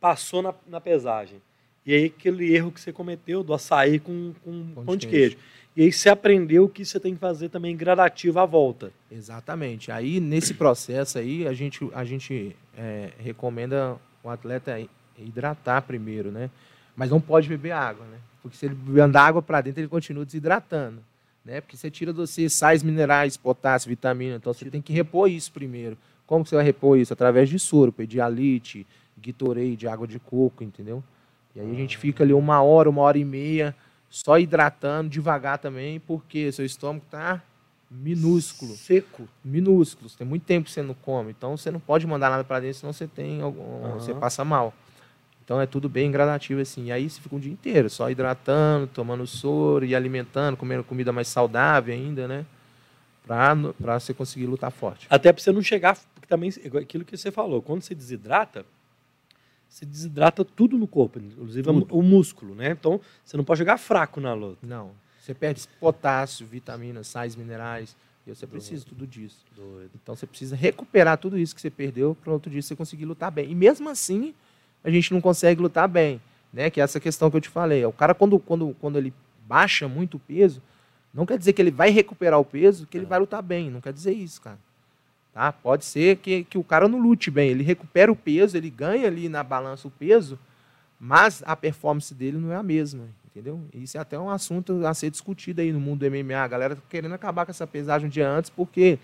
passou na, na pesagem. E aí, aquele erro que você cometeu do açaí com, com pão, pão de queijo. queijo. E aí você aprendeu que você tem que fazer também gradativo à volta. Exatamente. Aí, nesse processo aí, a gente, a gente é, recomenda o atleta hidratar primeiro, né? Mas não pode beber água, né? Porque se ele andar água para dentro, ele continua desidratando. Né? Porque você tira você sais minerais, potássio, vitamina. Então você tem que repor isso primeiro. Como você vai repor isso? Através de soro, pedialite, Gatorade, água de coco, entendeu? E aí a gente fica ali uma hora, uma hora e meia, só hidratando devagar também, porque seu estômago está minúsculo. Seco. Minúsculo. Tem muito tempo que você não come. Então você não pode mandar nada para dentro, senão você tem algum, uhum. você passa mal. Então é tudo bem gradativo assim. E aí você fica um dia inteiro só hidratando, tomando soro e alimentando, comendo comida mais saudável ainda, né? Para você conseguir lutar forte. Até para você não chegar. Porque também, aquilo que você falou, quando você desidrata, você desidrata tudo no corpo, inclusive tudo. o músculo, né? Então você não pode chegar fraco na luta. Não. Você perde potássio, vitaminas, sais minerais. E você precisa Doido. tudo disso. Doido. Então você precisa recuperar tudo isso que você perdeu para outro dia você conseguir lutar bem. E mesmo assim, a gente não consegue lutar bem, né? Que é essa questão que eu te falei. O cara, quando, quando, quando ele baixa muito o peso, não quer dizer que ele vai recuperar o peso, que ele é. vai lutar bem. Não quer dizer isso, cara. Tá? Pode ser que, que o cara não lute bem. Ele recupera o peso, ele ganha ali na balança o peso, mas a performance dele não é a mesma. Entendeu? Isso é até um assunto a ser discutido aí no mundo do MMA. A galera tá querendo acabar com essa pesagem um dia antes, porque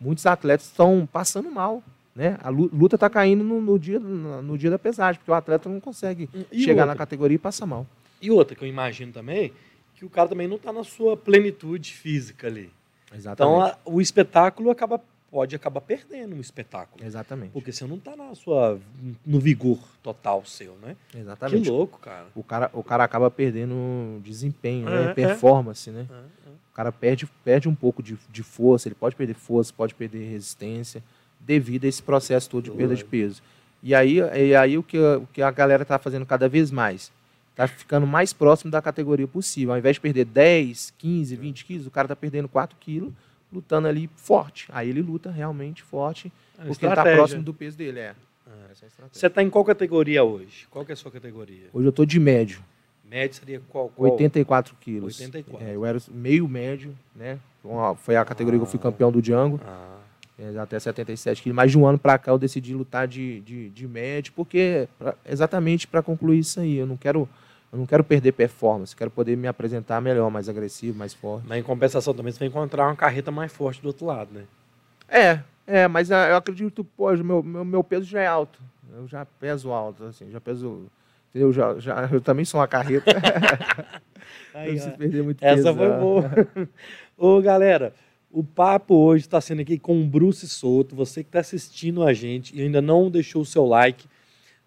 muitos atletas estão passando mal. Né? A luta está caindo no, no, dia, no, no, dia da pesagem, porque o atleta não consegue e chegar outra? na categoria e passar mal. E outra que eu imagino também, que o cara também não está na sua plenitude física ali. Exatamente. Então a, o espetáculo acaba, pode acabar perdendo o espetáculo. Exatamente. Porque você não está na sua no vigor total seu, né? Exatamente. Que louco, cara. O cara, o cara acaba perdendo desempenho, né? é, né? performance, é. né? É, é. O cara perde, perde um pouco de, de força, ele pode perder força, pode perder resistência devido a esse processo todo de perda de peso. E aí, e aí o, que, o que a galera está fazendo cada vez mais? Está ficando mais próximo da categoria possível. Ao invés de perder 10, 15, 20 quilos, o cara está perdendo 4 quilos, lutando ali forte. Aí ele luta realmente forte, é porque ele está próximo do peso dele. É. é Você está em qual categoria hoje? Qual é a sua categoria? Hoje eu estou de médio. Médio seria qual? qual? 84 quilos. 84. É, eu era meio médio, né? Foi a categoria ah. que eu fui ah. campeão do Django. Ah é, até 77 quilos. Mais de um ano para cá eu decidi lutar de, de, de médio, porque pra, exatamente para concluir isso aí. Eu não quero eu não quero perder performance, quero poder me apresentar melhor, mais agressivo, mais forte. Mas em compensação também você vai encontrar uma carreta mais forte do outro lado, né? É, é, mas ah, eu acredito, pô, meu, meu, meu peso já é alto. Eu já peso alto, assim, já peso. Eu, já, já, eu também sou uma carreta. Aí, não perder muito peso. Essa foi boa. Ô, galera, o papo hoje está sendo aqui com o Bruce Souto. Você que está assistindo a gente e ainda não deixou o seu like,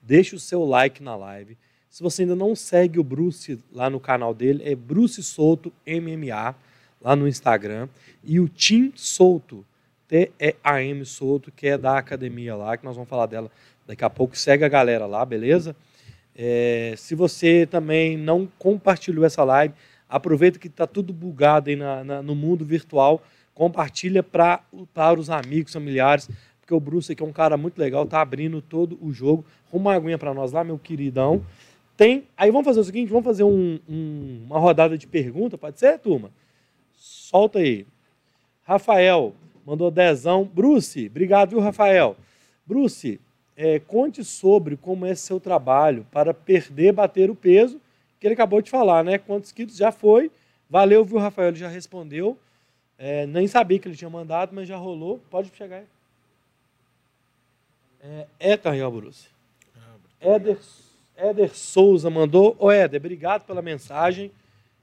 deixe o seu like na live. Se você ainda não segue o Bruce lá no canal dele, é Bruce Souto MMA, lá no Instagram. E o Tim Souto, T-E-A-M Souto, que é da academia lá, que nós vamos falar dela daqui a pouco. Segue a galera lá, beleza? É, se você também não compartilhou essa live, aproveita que está tudo bugado aí na, na, no mundo virtual compartilha para os amigos, familiares, porque o Bruce aqui é um cara muito legal, tá abrindo todo o jogo. Arruma uma aguinha para nós lá, meu queridão. Tem. Aí vamos fazer o seguinte: vamos fazer um, um, uma rodada de pergunta, pode ser, turma? Solta aí. Rafael mandou dezão. Bruce, obrigado, viu, Rafael? Bruce, é, conte sobre como é seu trabalho para perder, bater o peso, que ele acabou de falar, né? Quantos quilos já foi? Valeu, viu, Rafael? Ele já respondeu. É, nem sabia que ele tinha mandado, mas já rolou. Pode chegar aí. É, Eta Real Bruce. Éder, Éder Souza mandou. Ô, Éder, obrigado pela mensagem.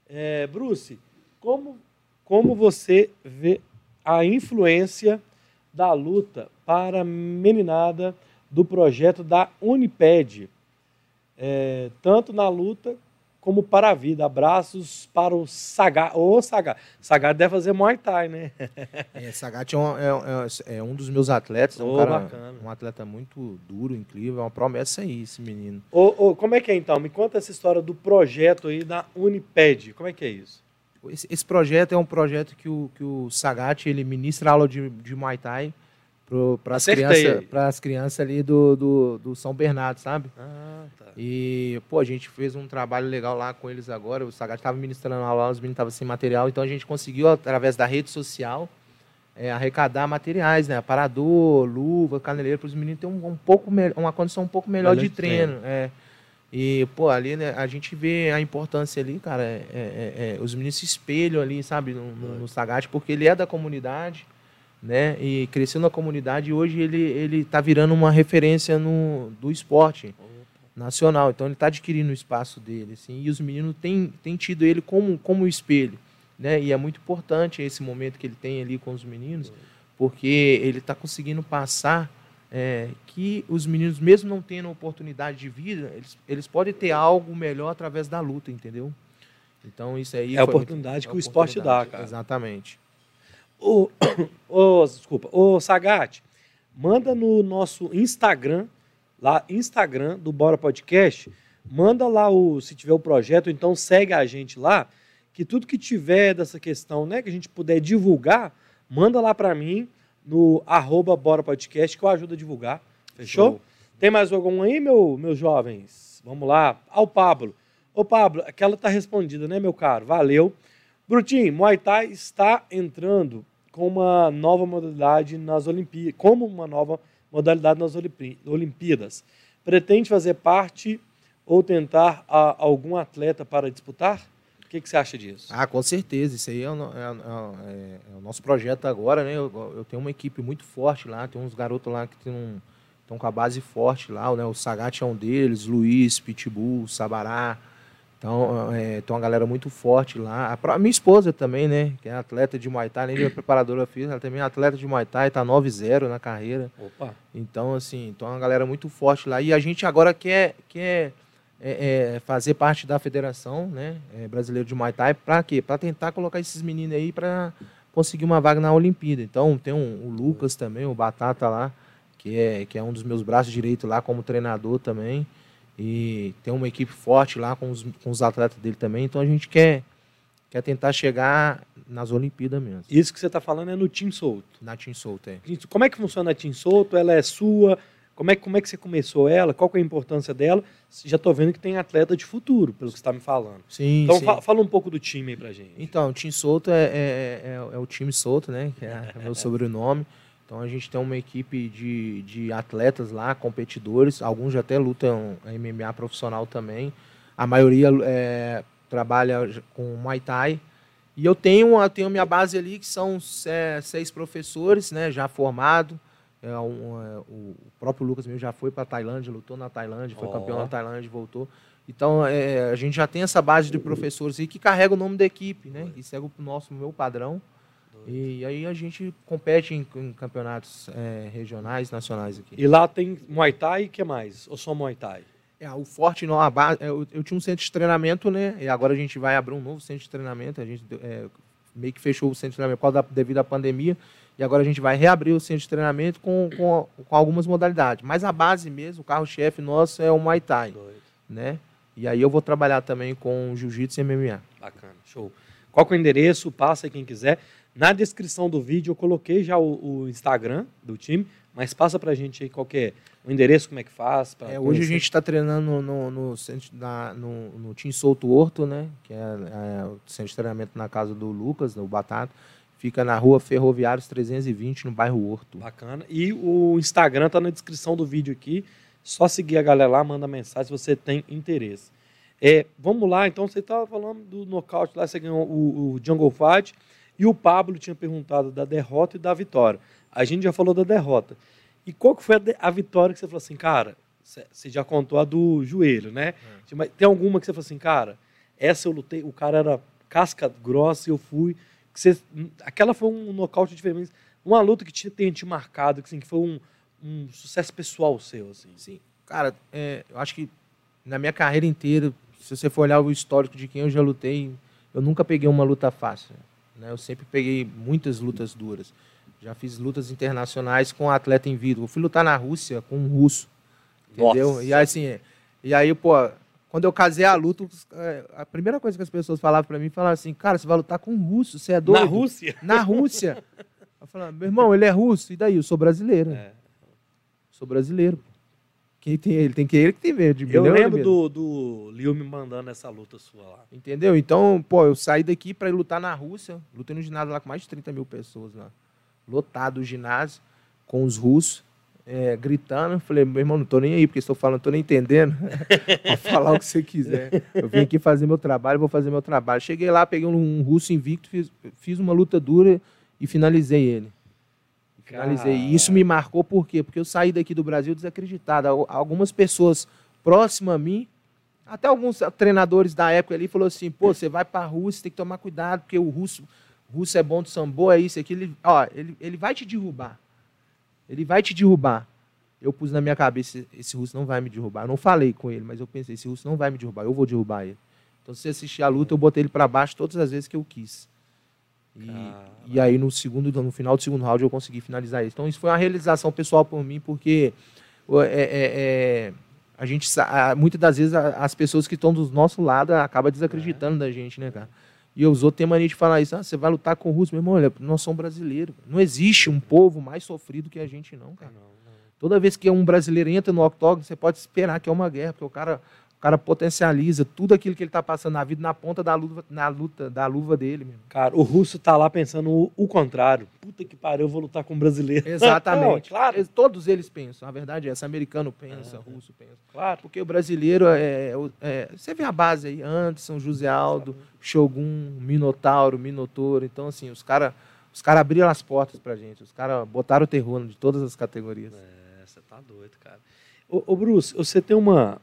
É, Bruce, como, como você vê a influência da luta para a meninada do projeto da Uniped, é, tanto na luta como para a vida. Abraços para o Sagat. Ô, Sagat. Sagat deve fazer Muay Thai, né? É, Sagat é um, é, é, é um dos meus atletas. É um, Ô, cara, bacana. um atleta muito duro, incrível. É uma promessa aí, esse menino. Ô, ô, como é que é então? Me conta essa história do projeto aí da Uniped. Como é que é isso? Esse, esse projeto é um projeto que o, que o Sagat ele ministra aula de, de Muay Thai para as crianças, pras crianças ali do, do, do São Bernardo, sabe? Ah, tá. E, pô, a gente fez um trabalho legal lá com eles agora. O Sagat estava ministrando aula, os meninos estavam sem material, então a gente conseguiu, através da rede social, é, arrecadar materiais, né? Aparador, luva, caneleiro, para os meninos terem um, um pouco uma condição um pouco melhor Melhor de de treino. É. E, pô, ali né, a gente vê a importância ali, cara. é- é- é- os meninos se espelham ali, sabe, no, no, no Sagat, porque ele é da comunidade, né? E cresceu na comunidade e hoje ele, ele tá virando uma referência no, do esporte nacional. Então ele está adquirindo o espaço dele, assim, e os meninos têm, têm tido ele como, como espelho, né? E é muito importante esse momento que ele tem ali com os meninos, porque ele está conseguindo passar é, que os meninos, mesmo não tendo oportunidade de vida, eles, eles podem ter algo melhor através da luta, entendeu? Então isso aí É a foi muito- oportunidade que é o esporte dá, oportunidade, cara. Exatamente. Ô, ô, desculpa, ô Sagat, manda no nosso Instagram, lá, Instagram do Bora Podcast, manda lá o, se tiver o projeto, então segue a gente lá, que tudo que tiver dessa questão, né, que a gente puder divulgar, manda lá pra mim no arroba Bora Podcast, que eu ajudo a divulgar, fechou? Show. Tem mais algum aí, meu, meus jovens? Vamos lá. Ao Pablo. Ô, Pablo, aquela tá respondida, né, meu caro? Valeu. Brutinho, Muay Thai está entrando com uma nova modalidade nas Olimpíadas, como uma nova modalidade nas Olimpíadas. Pretende fazer parte ou tentar algum atleta para disputar? O que, que você acha disso? Ah, com certeza. Isso aí é o, no- é- é- é o nosso projeto agora, né? Eu, eu tenho uma equipe muito forte lá, tem uns garotos lá que estão com a base forte lá, né? O Sagat é um deles, Luiz, Pitbull, Sabará. Então, é, tem uma galera muito forte lá. A minha esposa também, né? Que é atleta de Muay Thai, além de preparadora física, ela também é atleta de Muay Thai, tá 9-0 na carreira. Opa. Então, assim, é uma galera muito forte lá. E a gente agora quer, quer é, é, fazer parte da federação né, é, brasileira de Muay Thai. Para quê? Para tentar colocar esses meninos aí para conseguir uma vaga na Olimpíada. Então, tem um, o Lucas também, o Batata lá, que é, que é um dos meus braços direitos lá como treinador também. E tem uma equipe forte lá com os, com os atletas dele também. Então, a gente quer, quer tentar chegar nas Olimpíadas mesmo. Isso que você está falando é no Team Solto. Na Team Solto, é. Como é que funciona a Team Solto? Ela é sua? Como é, como é que você começou ela? Qual que é a importância dela? Já estou vendo que tem atleta de futuro, pelo que você está me falando. Sim, Então sim. fa- fala um pouco do time aí pra gente. Então, o time solto é, é, é, é o time solto, né? Que é o meu sobrenome. Então a gente tem uma equipe de, de atletas lá, competidores. Alguns já até lutam MMA profissional também. A maioria é, trabalha com Muay Thai. E eu tenho, eu tenho minha base ali, que são seis professores, né? Já formado. É, um, é, o próprio Lucas mesmo já foi para a Tailândia, lutou na Tailândia, foi Ó. campeão na Tailândia, voltou. Então, é, a gente já tem essa base de professores aí que carrega o nome da equipe, né? Que segue o nosso, meu padrão. E aí a gente compete em, em campeonatos é, regionais, nacionais aqui. E lá tem Muay Thai e o que mais? Ou só Muay Thai? É, o forte, não, a base, é, eu, eu tinha um centro de treinamento, né? E agora a gente vai abrir um novo centro de treinamento. A gente é, meio que fechou o centro de treinamento por causa da, devido à pandemia. E agora a gente vai reabrir o centro de treinamento com, com, com algumas modalidades. Mas a base mesmo, o carro-chefe nosso é o Muay Thai, Doido. né? E aí eu vou trabalhar também com Jiu-Jitsu e MMA. Bacana, show. Qual que é o endereço? Passa aí quem quiser. Na descrição do vídeo eu coloquei já o, o Instagram do time, mas passa pra gente aí qual que é o endereço, como é que faz. É, hoje a gente está treinando no, no, centro, na, no, no Team Souto Horto, né? Que é, é o centro de treinamento na casa do Lucas, do Batata. Fica na rua Ferroviários 320, no bairro Horto. Bacana. E o Instagram tá na descrição do vídeo aqui. Só seguir a galera lá, manda mensagem se você tem interesse. É, vamos lá, então você estava falando do nocaute lá, você ganhou o, o Jungle Fight e o Pablo tinha perguntado da derrota e da vitória. A gente já falou da derrota. E qual que foi a, a vitória que você falou assim, cara? Você já contou a do joelho, né? Mas Tem alguma que você falou assim, cara, essa eu lutei, o cara era casca grossa e eu fui Você, aquela foi um nocaute diferente. Uma luta que te, tenha te marcado, que, assim, que foi um, um sucesso pessoal seu, assim. Sim. Cara, é, eu acho que na minha carreira inteira, se você for olhar o histórico de quem eu já lutei, eu nunca peguei uma luta fácil. Né? Eu sempre peguei muitas lutas duras. Já fiz lutas internacionais com atleta em vida. Eu fui lutar na Rússia com um russo. Entendeu? Nossa. E assim, e aí, pô, quando eu casei a luta, é, a primeira coisa que as pessoas falavam para mim, falavam assim, cara, você vai lutar com um russo, você é doido. Na Rússia? Na Rússia. eu falava, meu irmão, ele é russo, e daí? Eu sou brasileiro. É. Sou brasileiro. Quem tem ele? Tem que ele que tem medo. Eu lembro do, do Liu me mandando essa luta sua lá. Entendeu? Então, pô, eu saí daqui para ir lutar na Rússia. Lutei no ginásio lá com mais de 30 mil pessoas lá. Lotado o ginásio, com os russos, é, gritando. Falei, meu irmão, não tô nem aí, porque estou falando, não tô nem entendendo. Pode falar o que você quiser. Eu vim aqui fazer meu trabalho, vou fazer meu trabalho. Cheguei lá, peguei um, um russo invicto, fiz, fiz uma luta dura e finalizei ele. Finalizei. E isso me marcou por quê? Porque eu saí daqui do Brasil desacreditado. Algumas pessoas próximas a mim, até alguns treinadores da época ali, falou assim: pô, você vai para a Rússia, tem que tomar cuidado, porque o russo, russo é bom de sambo, é isso, é aquilo. Ele, ó, ele, ele vai te derrubar. Ele vai te derrubar. Eu pus na minha cabeça: esse russo não vai me derrubar. Eu não falei com ele, mas eu pensei: esse russo não vai me derrubar, eu vou derrubar ele. Então, se assistir a luta, eu botei ele para baixo todas as vezes que eu quis. E, e, aí no segundo, no final do segundo round eu consegui finalizar isso. Então isso foi uma realização pessoal por mim, porque é, é, é, a gente muitas das vezes as pessoas que estão do nosso lado acabam desacreditando da gente, né, cara? E os outros têm mania de falar isso, ah, você vai lutar com o russo, meu irmão, olha, nós somos brasileiros. Não existe um povo mais sofrido que a gente, não, cara. Não, não. Toda vez que um brasileiro entra no octógono, você pode esperar que é uma guerra, porque o cara cara potencializa tudo aquilo que ele está passando na vida na ponta da luva, na luta da luva dele. Mesmo. Cara, o russo tá lá pensando o, o contrário. Puta que pariu, eu vou lutar com um brasileiro. Exatamente. Não, claro. Eles, todos eles pensam. A verdade é essa. Americano pensa, é, russo pensa. Claro. Porque o brasileiro é, é, Você vê a base aí, Anderson, José Aldo, Shogun, Minotauro, Minotouro. Então, assim, os caras os cara abriram as portas pra gente. Os caras botaram o terror de todas as categorias. É, você tá doido, cara. Ô, ô Bruce, você tem uma,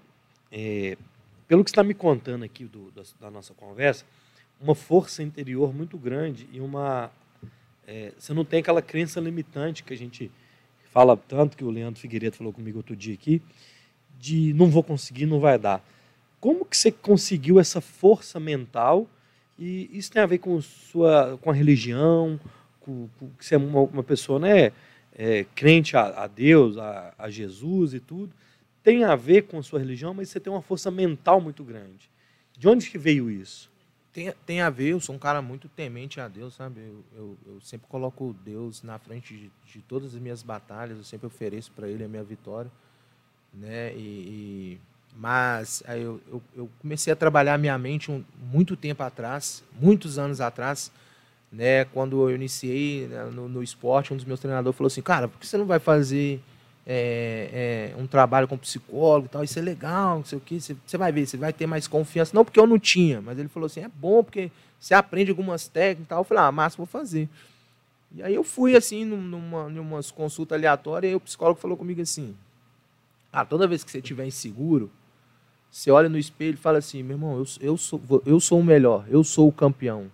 é, pelo que está me contando aqui do, da, da, nossa conversa, uma força interior muito grande e uma. É, você não tem aquela crença limitante que a gente fala tanto, que o Leandro Figueiredo falou comigo outro dia aqui, de não vou conseguir, não vai dar. Como que você conseguiu essa força mental? E isso tem a ver com, sua, com a religião, com, com que você é uma, uma pessoa né, é, crente a, a Deus, a, a Jesus e tudo tem a ver com a sua religião, mas você tem uma força mental muito grande. De onde que veio isso? Tem, tem a ver, eu sou um cara muito temente a Deus, sabe? Eu, eu, eu sempre coloco Deus na frente de, de, todas as minhas batalhas, eu sempre ofereço para Ele a minha vitória. Né? E, e mas eu, eu, eu, comecei a trabalhar minha mente um, muito tempo atrás, muitos anos atrás, né? quando eu iniciei né, no, no esporte, um dos meus treinadores falou assim, cara, por que você não vai fazer é, é, um trabalho com psicólogo e tal, isso é legal, não sei o que, você vai ver, você vai ter mais confiança. Não porque eu não tinha, mas ele falou assim, é bom porque você aprende algumas técnicas e tal. Eu falei, ah, massa, vou fazer. E aí eu fui assim, numa, numa consulta aleatória, e o psicólogo falou comigo assim, ah, toda vez que você estiver inseguro, você olha no espelho e fala assim, meu irmão, eu, eu, sou, eu sou o melhor, eu sou o campeão.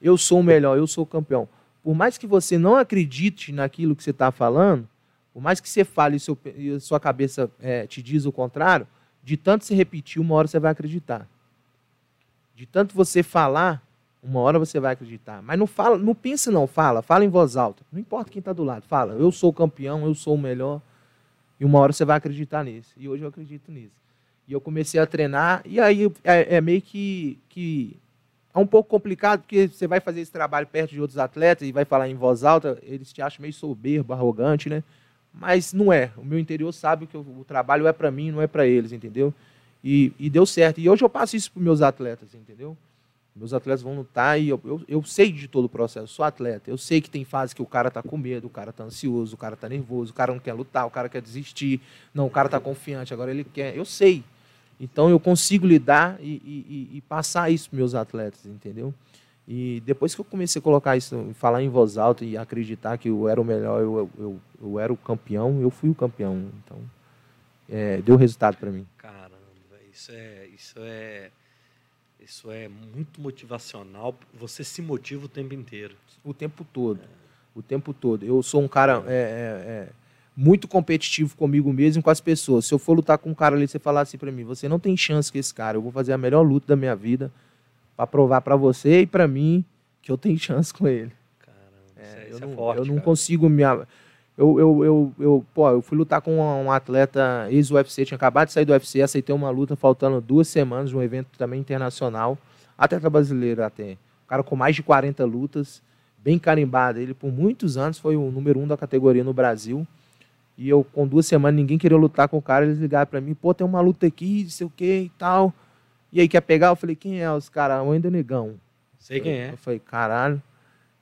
Eu sou o melhor, eu sou o campeão. Por mais que você não acredite naquilo que você está falando, por mais que você fale e, seu, e sua cabeça é, te diz o contrário, de tanto se repetir, uma hora você vai acreditar. De tanto você falar, uma hora você vai acreditar. Mas não fala, não pensa não, fala, fala em voz alta. Não importa quem está do lado, fala. Eu sou o campeão, eu sou o melhor. E uma hora você vai acreditar nisso. E hoje eu acredito nisso. E eu comecei a treinar, e aí é, é meio que, que é um pouco complicado, porque você vai fazer esse trabalho perto de outros atletas e vai falar em voz alta, eles te acham meio soberbo, arrogante, né? Mas não é. O meu interior sabe que o, trabalho é para mim, não é para eles, entendeu? E, e, deu certo. E hoje eu passo isso para meus atletas, entendeu? Meus atletas vão lutar e eu, eu, eu, sei de todo o processo, sou atleta. Eu sei que tem fase que o cara está com medo, o cara está ansioso, o cara está nervoso, o cara não quer lutar, o cara quer desistir. Não, o cara está confiante, agora ele quer. Eu sei. Então eu consigo lidar e, e, e passar isso para meus atletas, entendeu? E depois que eu comecei a colocar isso, falar em voz alta e acreditar que eu era o melhor, eu, eu, eu era o campeão, eu fui o campeão. Então, é, deu resultado para mim. Caramba, isso é, isso é, isso é muito motivacional. Você se motiva o tempo inteiro. O tempo todo. O tempo todo. Eu sou um cara é, é, é, muito competitivo comigo mesmo e com as pessoas. Se eu for lutar com um cara ali, você falar assim para mim, você não tem chance com esse cara. Eu vou fazer a melhor luta da minha vida para provar para você e para mim que eu tenho chance com ele. Caramba, é, eu, é não, forte, eu não consigo me. Eu, eu, eu, eu, pô, eu fui lutar com um atleta ex-UFC, tinha acabado de sair do UFC, aceitei uma luta faltando duas semanas de um evento também internacional, atleta brasileiro até. Um cara com mais de 40 lutas, bem carimbado. Ele, por muitos anos, foi o número um da categoria no Brasil. E eu, com duas semanas, ninguém queria lutar com o cara. Eles ligaram para mim, pô, tem uma luta aqui, não sei o que e tal. E aí, quer pegar? Eu falei, quem é? Os caras, o Ender Negão. Sei quem é. Eu falei, caralho,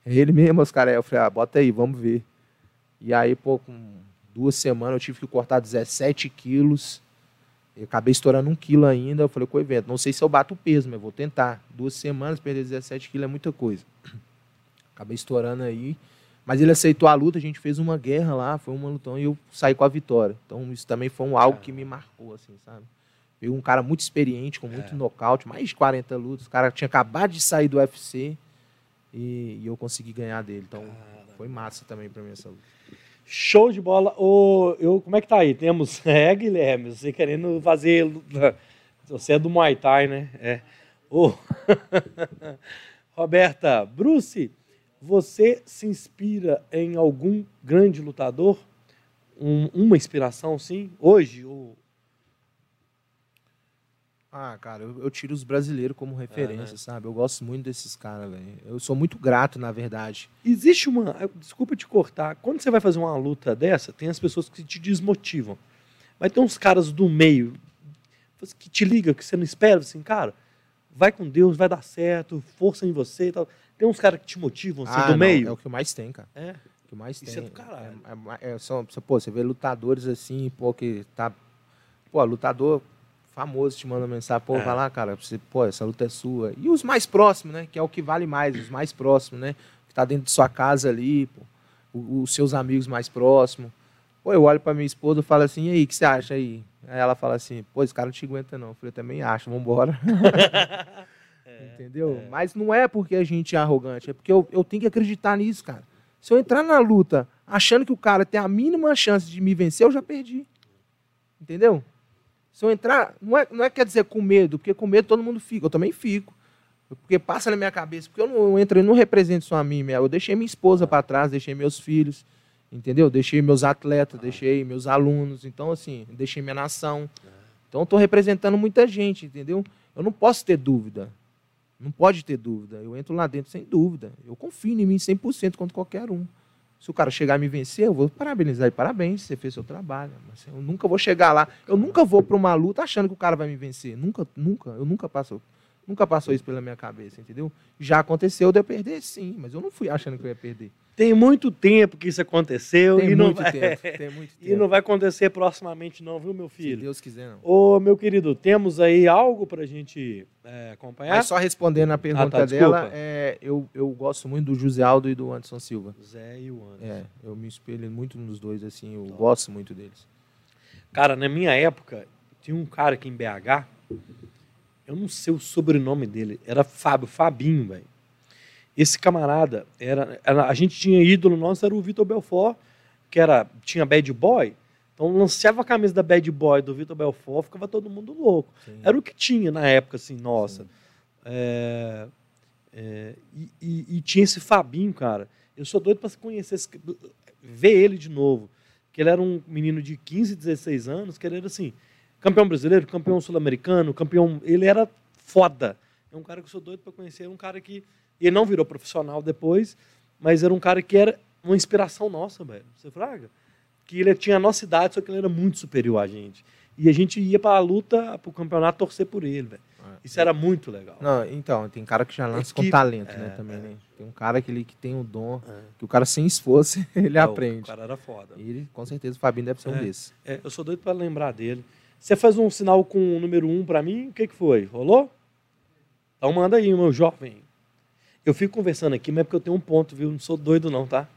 é ele mesmo, os caras. Eu falei, ah, bota aí, vamos ver. E aí, pô, com duas semanas eu tive que cortar 17 quilos. Eu acabei estourando um quilo ainda. Eu falei com o evento, não sei se eu bato o peso, mas vou tentar. Duas semanas, perder 17 quilos é muita coisa. Acabei estourando aí. Mas ele aceitou a luta, a gente fez uma guerra lá, foi uma lutão e eu saí com a vitória. Então isso também foi um algo que me marcou, assim, sabe? Veio um cara muito experiente, com muito É. nocaute, mais de 40 lutas. O cara tinha acabado de sair do UFC e, e eu consegui ganhar dele. Então foi massa também pra mim essa luta. Show de bola. Ô, eu, como é que tá aí? Temos. É, Guilherme, você querendo fazer. Você é do Muay Thai, né? É. Ô, Roberta, Bruce, você se inspira em algum grande lutador? Um- uma inspiração, sim? Hoje? Ou... Ah, cara, eu, eu tiro os brasileiros como referência, sabe? Eu gosto muito desses caras, velho. Eu sou muito grato, na verdade. Existe uma. Desculpa te cortar. Quando você vai fazer uma luta dessa, tem as pessoas que te desmotivam. Mas tem uns caras do meio que te ligam, que você não espera, assim, cara, vai com Deus, vai dar certo, força em você e tal. Tem uns caras que te motivam, assim, Ah, do não, meio. É o que mais tem, cara. É. O que mais Isso tem. é do caralho. É, é, é, são, você- pô, você vê lutadores assim, pô, que tá. Pô, lutador famoso te manda mensagem, pô, É. vai lá, cara, você, pô, essa luta é sua. E os mais próximos, né? Que é o que vale mais, os mais próximos, né? Que tá dentro de sua casa ali, pô. Os seus amigos mais próximos. Pô, eu olho pra minha esposa e falo assim, e aí, o que você acha aí? Aí ela fala assim, pô, esse cara não te aguenta não. Eu falei, também acho, vambora. Entendeu? Mas não é porque a gente é arrogante, é porque eu, eu tenho que acreditar nisso, cara. Se eu entrar na luta achando que o cara tem a mínima chance de me vencer, eu já perdi. Entendeu? Se eu entrar, não é, não é quer dizer com medo, porque com medo todo mundo fica, eu também fico. Porque passa na minha cabeça, porque eu não entro não represento só a mim. Eu deixei minha esposa para trás, deixei meus filhos, entendeu? Deixei meus atletas, deixei meus alunos, então assim, deixei minha nação. Então eu tô representando muita gente, entendeu? Eu não posso ter dúvida. Não pode ter dúvida. Eu entro lá dentro sem dúvida. Eu confio em mim 100% contra qualquer um. Se o cara chegar e me vencer, eu vou parabenizar ele. Parabéns, você fez seu trabalho. Mas eu nunca vou chegar lá. Eu nunca vou para uma luta achando que o cara vai me vencer. Nunca, nunca. Eu nunca passo. Nunca passou isso pela minha cabeça, entendeu? Já aconteceu de eu perder, sim, mas eu não fui achando que eu ia perder. Tem muito tempo que isso aconteceu Tem e, não muito vai, tempo. Tem muito tempo. e não vai acontecer proximamente, não, viu, meu Se filho? Deus quiser, não. Ô, meu querido, temos aí algo pra gente é, acompanhar? Mas só respondendo a pergunta tá, desculpa. dela, é, eu, eu gosto muito do José Aldo e do Anderson Silva. Zé e o Anderson. É, eu me espelho muito nos dois, assim, eu gosto muito deles. Cara, na minha época, tinha um cara aqui em BH, eu não sei o sobrenome dele, era Fábio, Fabinho, velho. Esse camarada, era, era- a gente tinha ídolo nosso, era o Vitor Belfort, que era, tinha Bad Boy, então lançava a camisa da Bad Boy do Vitor Belfort, ficava todo mundo louco. Era o que tinha na época, assim, nossa. É, é, e, e- e tinha esse Fabinho, cara. Eu sou doido para conhecer, esse, ver ele de novo. Que ele era um menino de 15, 16 anos, que ele era assim, campeão brasileiro, campeão sul-americano, campeão. Ele era foda. É um cara que eu sou doido para conhecer. Era um cara que. Ele não virou profissional depois, mas era um cara que era uma inspiração nossa, velho. Você fraga? Que ele tinha a nossa idade, só que ele era muito superior a gente. E a gente ia para a luta, para o campeonato, torcer por ele, velho. Isso era muito legal. Não, então, tem cara que já lança com Equipe. talento, É, né, também, é. né? Tem um cara que, ele, que tem o dom, É. que o cara sem esforço, ele É, aprende. O cara era foda. E ele, com certeza, o Fabinho deve ser um É. desses. É, eu sou doido para lembrar dele. Você faz um sinal com o número um para mim? O que, que foi? Rolou? Então manda aí, meu jovem. Eu fico conversando aqui, mas é porque eu tenho um ponto, viu? Não sou doido, não, tá?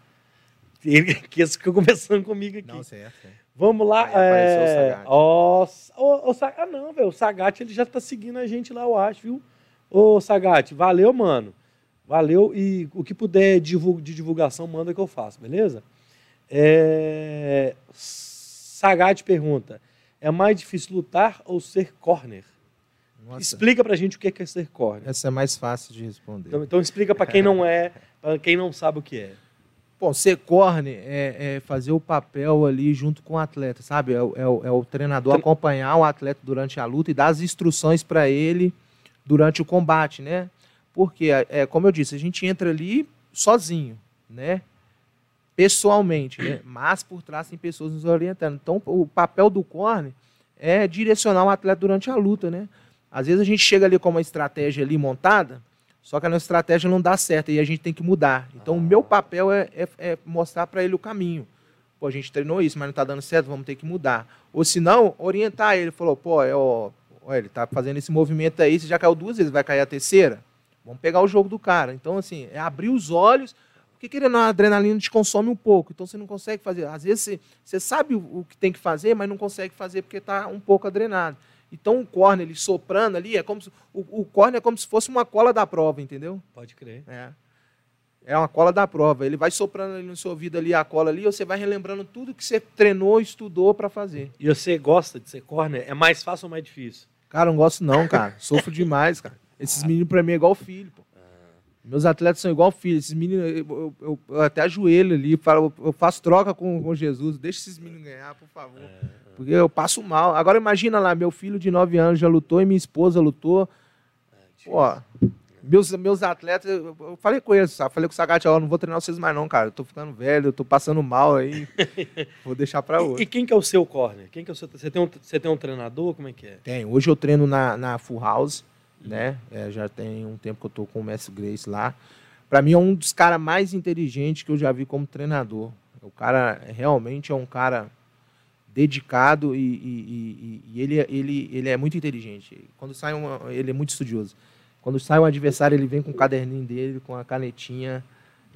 Ele que fica conversando comigo aqui. certo. Vamos lá. Aí apareceu o é... Sagat. O, o Sa- Ah, não, velho. O Sagat ele já tá seguindo a gente lá, eu acho, viu? Ô, Sagat, valeu, mano. Valeu. E o que puder de divulgação, manda que eu faço, beleza? É... Sagat pergunta: é mais difícil lutar ou ser corner? Nossa. Explica pra gente o que é ser corner. Essa é mais fácil de responder. Então, então explica para quem não é, para quem não sabe o que é. Bom, ser corner é, é, fazer o papel ali junto com o atleta, sabe? É, é, o, é o treinador acompanhar o atleta durante a luta e dar as instruções para ele durante o combate, né? Porque, é, como eu disse, a gente entra ali sozinho, né? Pessoalmente, né? Mas por trás tem pessoas nos orientando. Então, o papel do corner é direcionar o atleta durante a luta, né? Às vezes a gente chega ali com uma estratégia ali montada, só que a nossa estratégia não dá certo e a gente tem que mudar. Então, ah. o meu papel é, é, é mostrar para ele o caminho. Pô, a gente treinou isso, mas não está dando certo, vamos ter que mudar. Ou se não, orientar ele. Falou, pô, é, ó, ó, ele está fazendo esse movimento aí, você já caiu duas vezes, vai cair a terceira? Vamos pegar o jogo do cara. Então, assim, é abrir os olhos, porque querendo a adrenalina te consome um pouco, então você não consegue fazer. Às vezes você, você sabe o, o que tem que fazer, mas não consegue fazer porque está um pouco adrenado. Então o corner ele soprando ali é como se, o, o corner é como se fosse uma cola da prova, entendeu? Pode crer. É. É uma cola da prova. Ele vai soprando ali no seu ouvido ali a cola ali, você vai relembrando tudo que você treinou, estudou para fazer. E você gosta de ser corner? É mais fácil ou mais difícil? Cara, não gosto não, cara. Sofro demais, cara. Esses meninos para mim é igual filho, pô. Meus atletas são igual filho. Esses meninos, eu, eu, eu até ajoelho ali, falo, eu faço troca com, com Jesus. Deixa esses meninos ganhar, por favor. É. Porque eu passo mal. Agora imagina lá, meu filho de 9 anos já lutou e minha esposa lutou. Pô, meus, meus atletas, eu falei com eles, sabe? Falei com o Sagat, ó, não vou treinar vocês mais não, cara. Eu tô ficando velho, eu tô passando mal aí. vou deixar para outro. E, e, quem que é o seu corner? Quem que é o seu, você, tem um, você tem um treinador? Como é que é? Tem. Hoje eu treino na, na Full House, né? É, já tem um tempo que eu tô com o Messi Grace lá. Para mim é um dos caras mais inteligentes que eu já vi como treinador. O cara realmente é um cara dedicado e, e, e, e, ele, ele, ele é muito inteligente. Quando sai uma, ele é muito estudioso. Quando sai um adversário, ele vem com o caderninho dele, com a canetinha.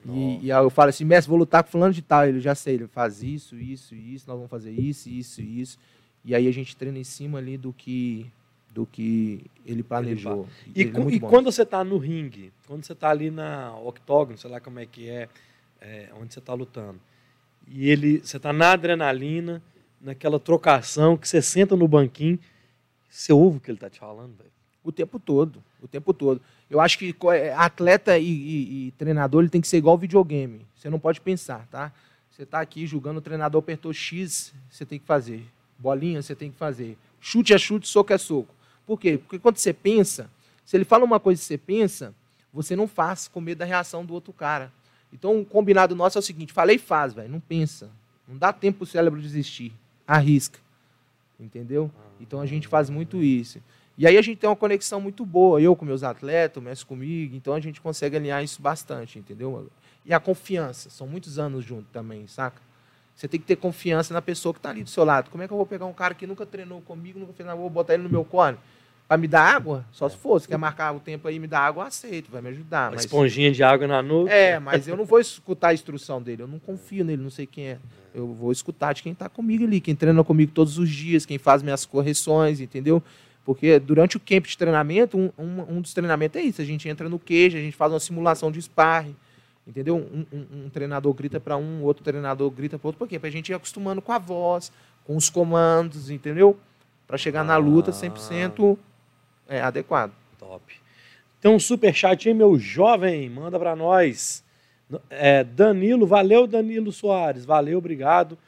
E, e, eu falo assim, mestre, vou lutar com fulano de tal. Ele já sei, ele faz isso, isso, isso, nós vamos fazer isso, isso, isso. E aí a gente treina em cima ali do que do que ele planejou. Ele e, é e quando você está no ringue, quando você está ali na octógono, sei lá como é que é, é onde você está lutando, e ele, você está na adrenalina, naquela trocação que você senta no banquinho, você ouve o que ele está te falando, velho. O tempo todo, o tempo todo. Eu acho que é, atleta e, e, e, treinador ele tem que ser igual videogame. Você não pode pensar, tá? Você está aqui julgando o treinador apertou X, você tem que fazer. Bolinha, você tem que fazer. Chute é chute, soco é soco. Por quê? Porque quando você pensa, se ele fala uma coisa que você pensa, você não faz com medo da reação do outro cara. Então, o combinado nosso é o seguinte: falei faz, velho, não pensa. Não dá tempo para o cérebro desistir arrisca. Entendeu? Então a gente faz muito isso. E aí a gente tem uma conexão muito boa, eu com meus atletas, o Messi comigo, então a gente consegue alinhar isso bastante, entendeu? E a confiança, são muitos anos juntos também, saca? Você tem que ter confiança na pessoa que está ali do seu lado. Como é que eu vou pegar um cara que nunca treinou comigo, nunca fez nada, vou botar ele no meu cone? Para me dar água? Só se for. Se quer marcar o tempo aí e me dar água, eu aceito, vai me ajudar. Uma mas... esponjinha de água na nuca. É, mas eu não vou escutar a instrução dele, eu não confio nele, não sei quem é. Eu vou escutar de quem está comigo ali, quem treina comigo todos os dias, quem faz minhas correções, entendeu? Porque durante o camp de treinamento, um, um, um dos treinamentos é isso. A gente entra no queijo, a gente faz uma simulação de sparring, entendeu? Um, um, um treinador grita para um, outro treinador grita para outro. Por quê? Para a gente ir acostumando com a voz, com os comandos, entendeu? Para chegar ah. na luta 100% é, adequado. Top. Tem um superchat aí, meu jovem, manda para nós. É, Danilo, valeu Danilo Soares, valeu, obrigado.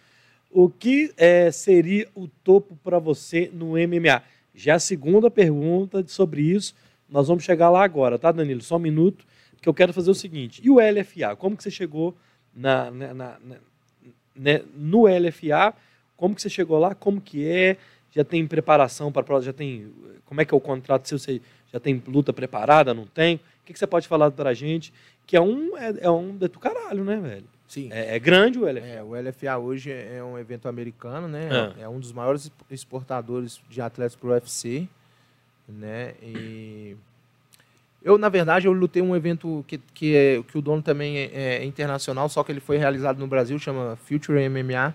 O que é, seria o topo para você no MMA? Já é a segunda pergunta sobre isso, nós vamos chegar lá agora, tá, Danilo? Só um minuto, que eu quero fazer o seguinte. E o LFA? Como que você chegou na, na, na, né, no LFA? Como que você chegou lá? Como que é? Já tem preparação para já tem como é que é o contrato seu? Você já tem luta preparada? Não tem? O que, que você pode falar para a gente? Que é um, é, é um do caralho, né, velho? Sim. É, é, grande o LFA. É, o LFA hoje é um evento americano, né? Ah. É um dos maiores exportadores de atletas para o UFC, né? E eu, na verdade, eu lutei um evento que, que, é, que o dono também é, é, internacional, só que ele foi realizado no Brasil, chama Future MMA.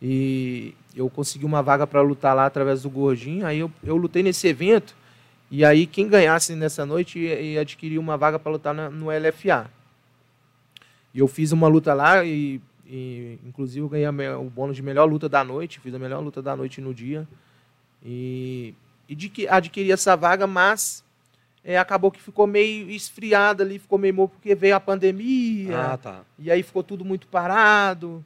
E eu consegui uma vaga para lutar lá através do Gordinho. Aí eu, eu lutei nesse evento E aí, quem ganhasse nessa noite ia adquirir uma vaga para lutar na, no LFA. E eu fiz uma luta lá e, e inclusive, eu ganhei o bônus de melhor luta da noite. Fiz a melhor luta da noite no dia. E, e de que adquiri essa vaga, mas é, acabou que ficou meio esfriada ali, ficou meio morto porque veio a pandemia. Ah, tá. E aí ficou tudo muito parado.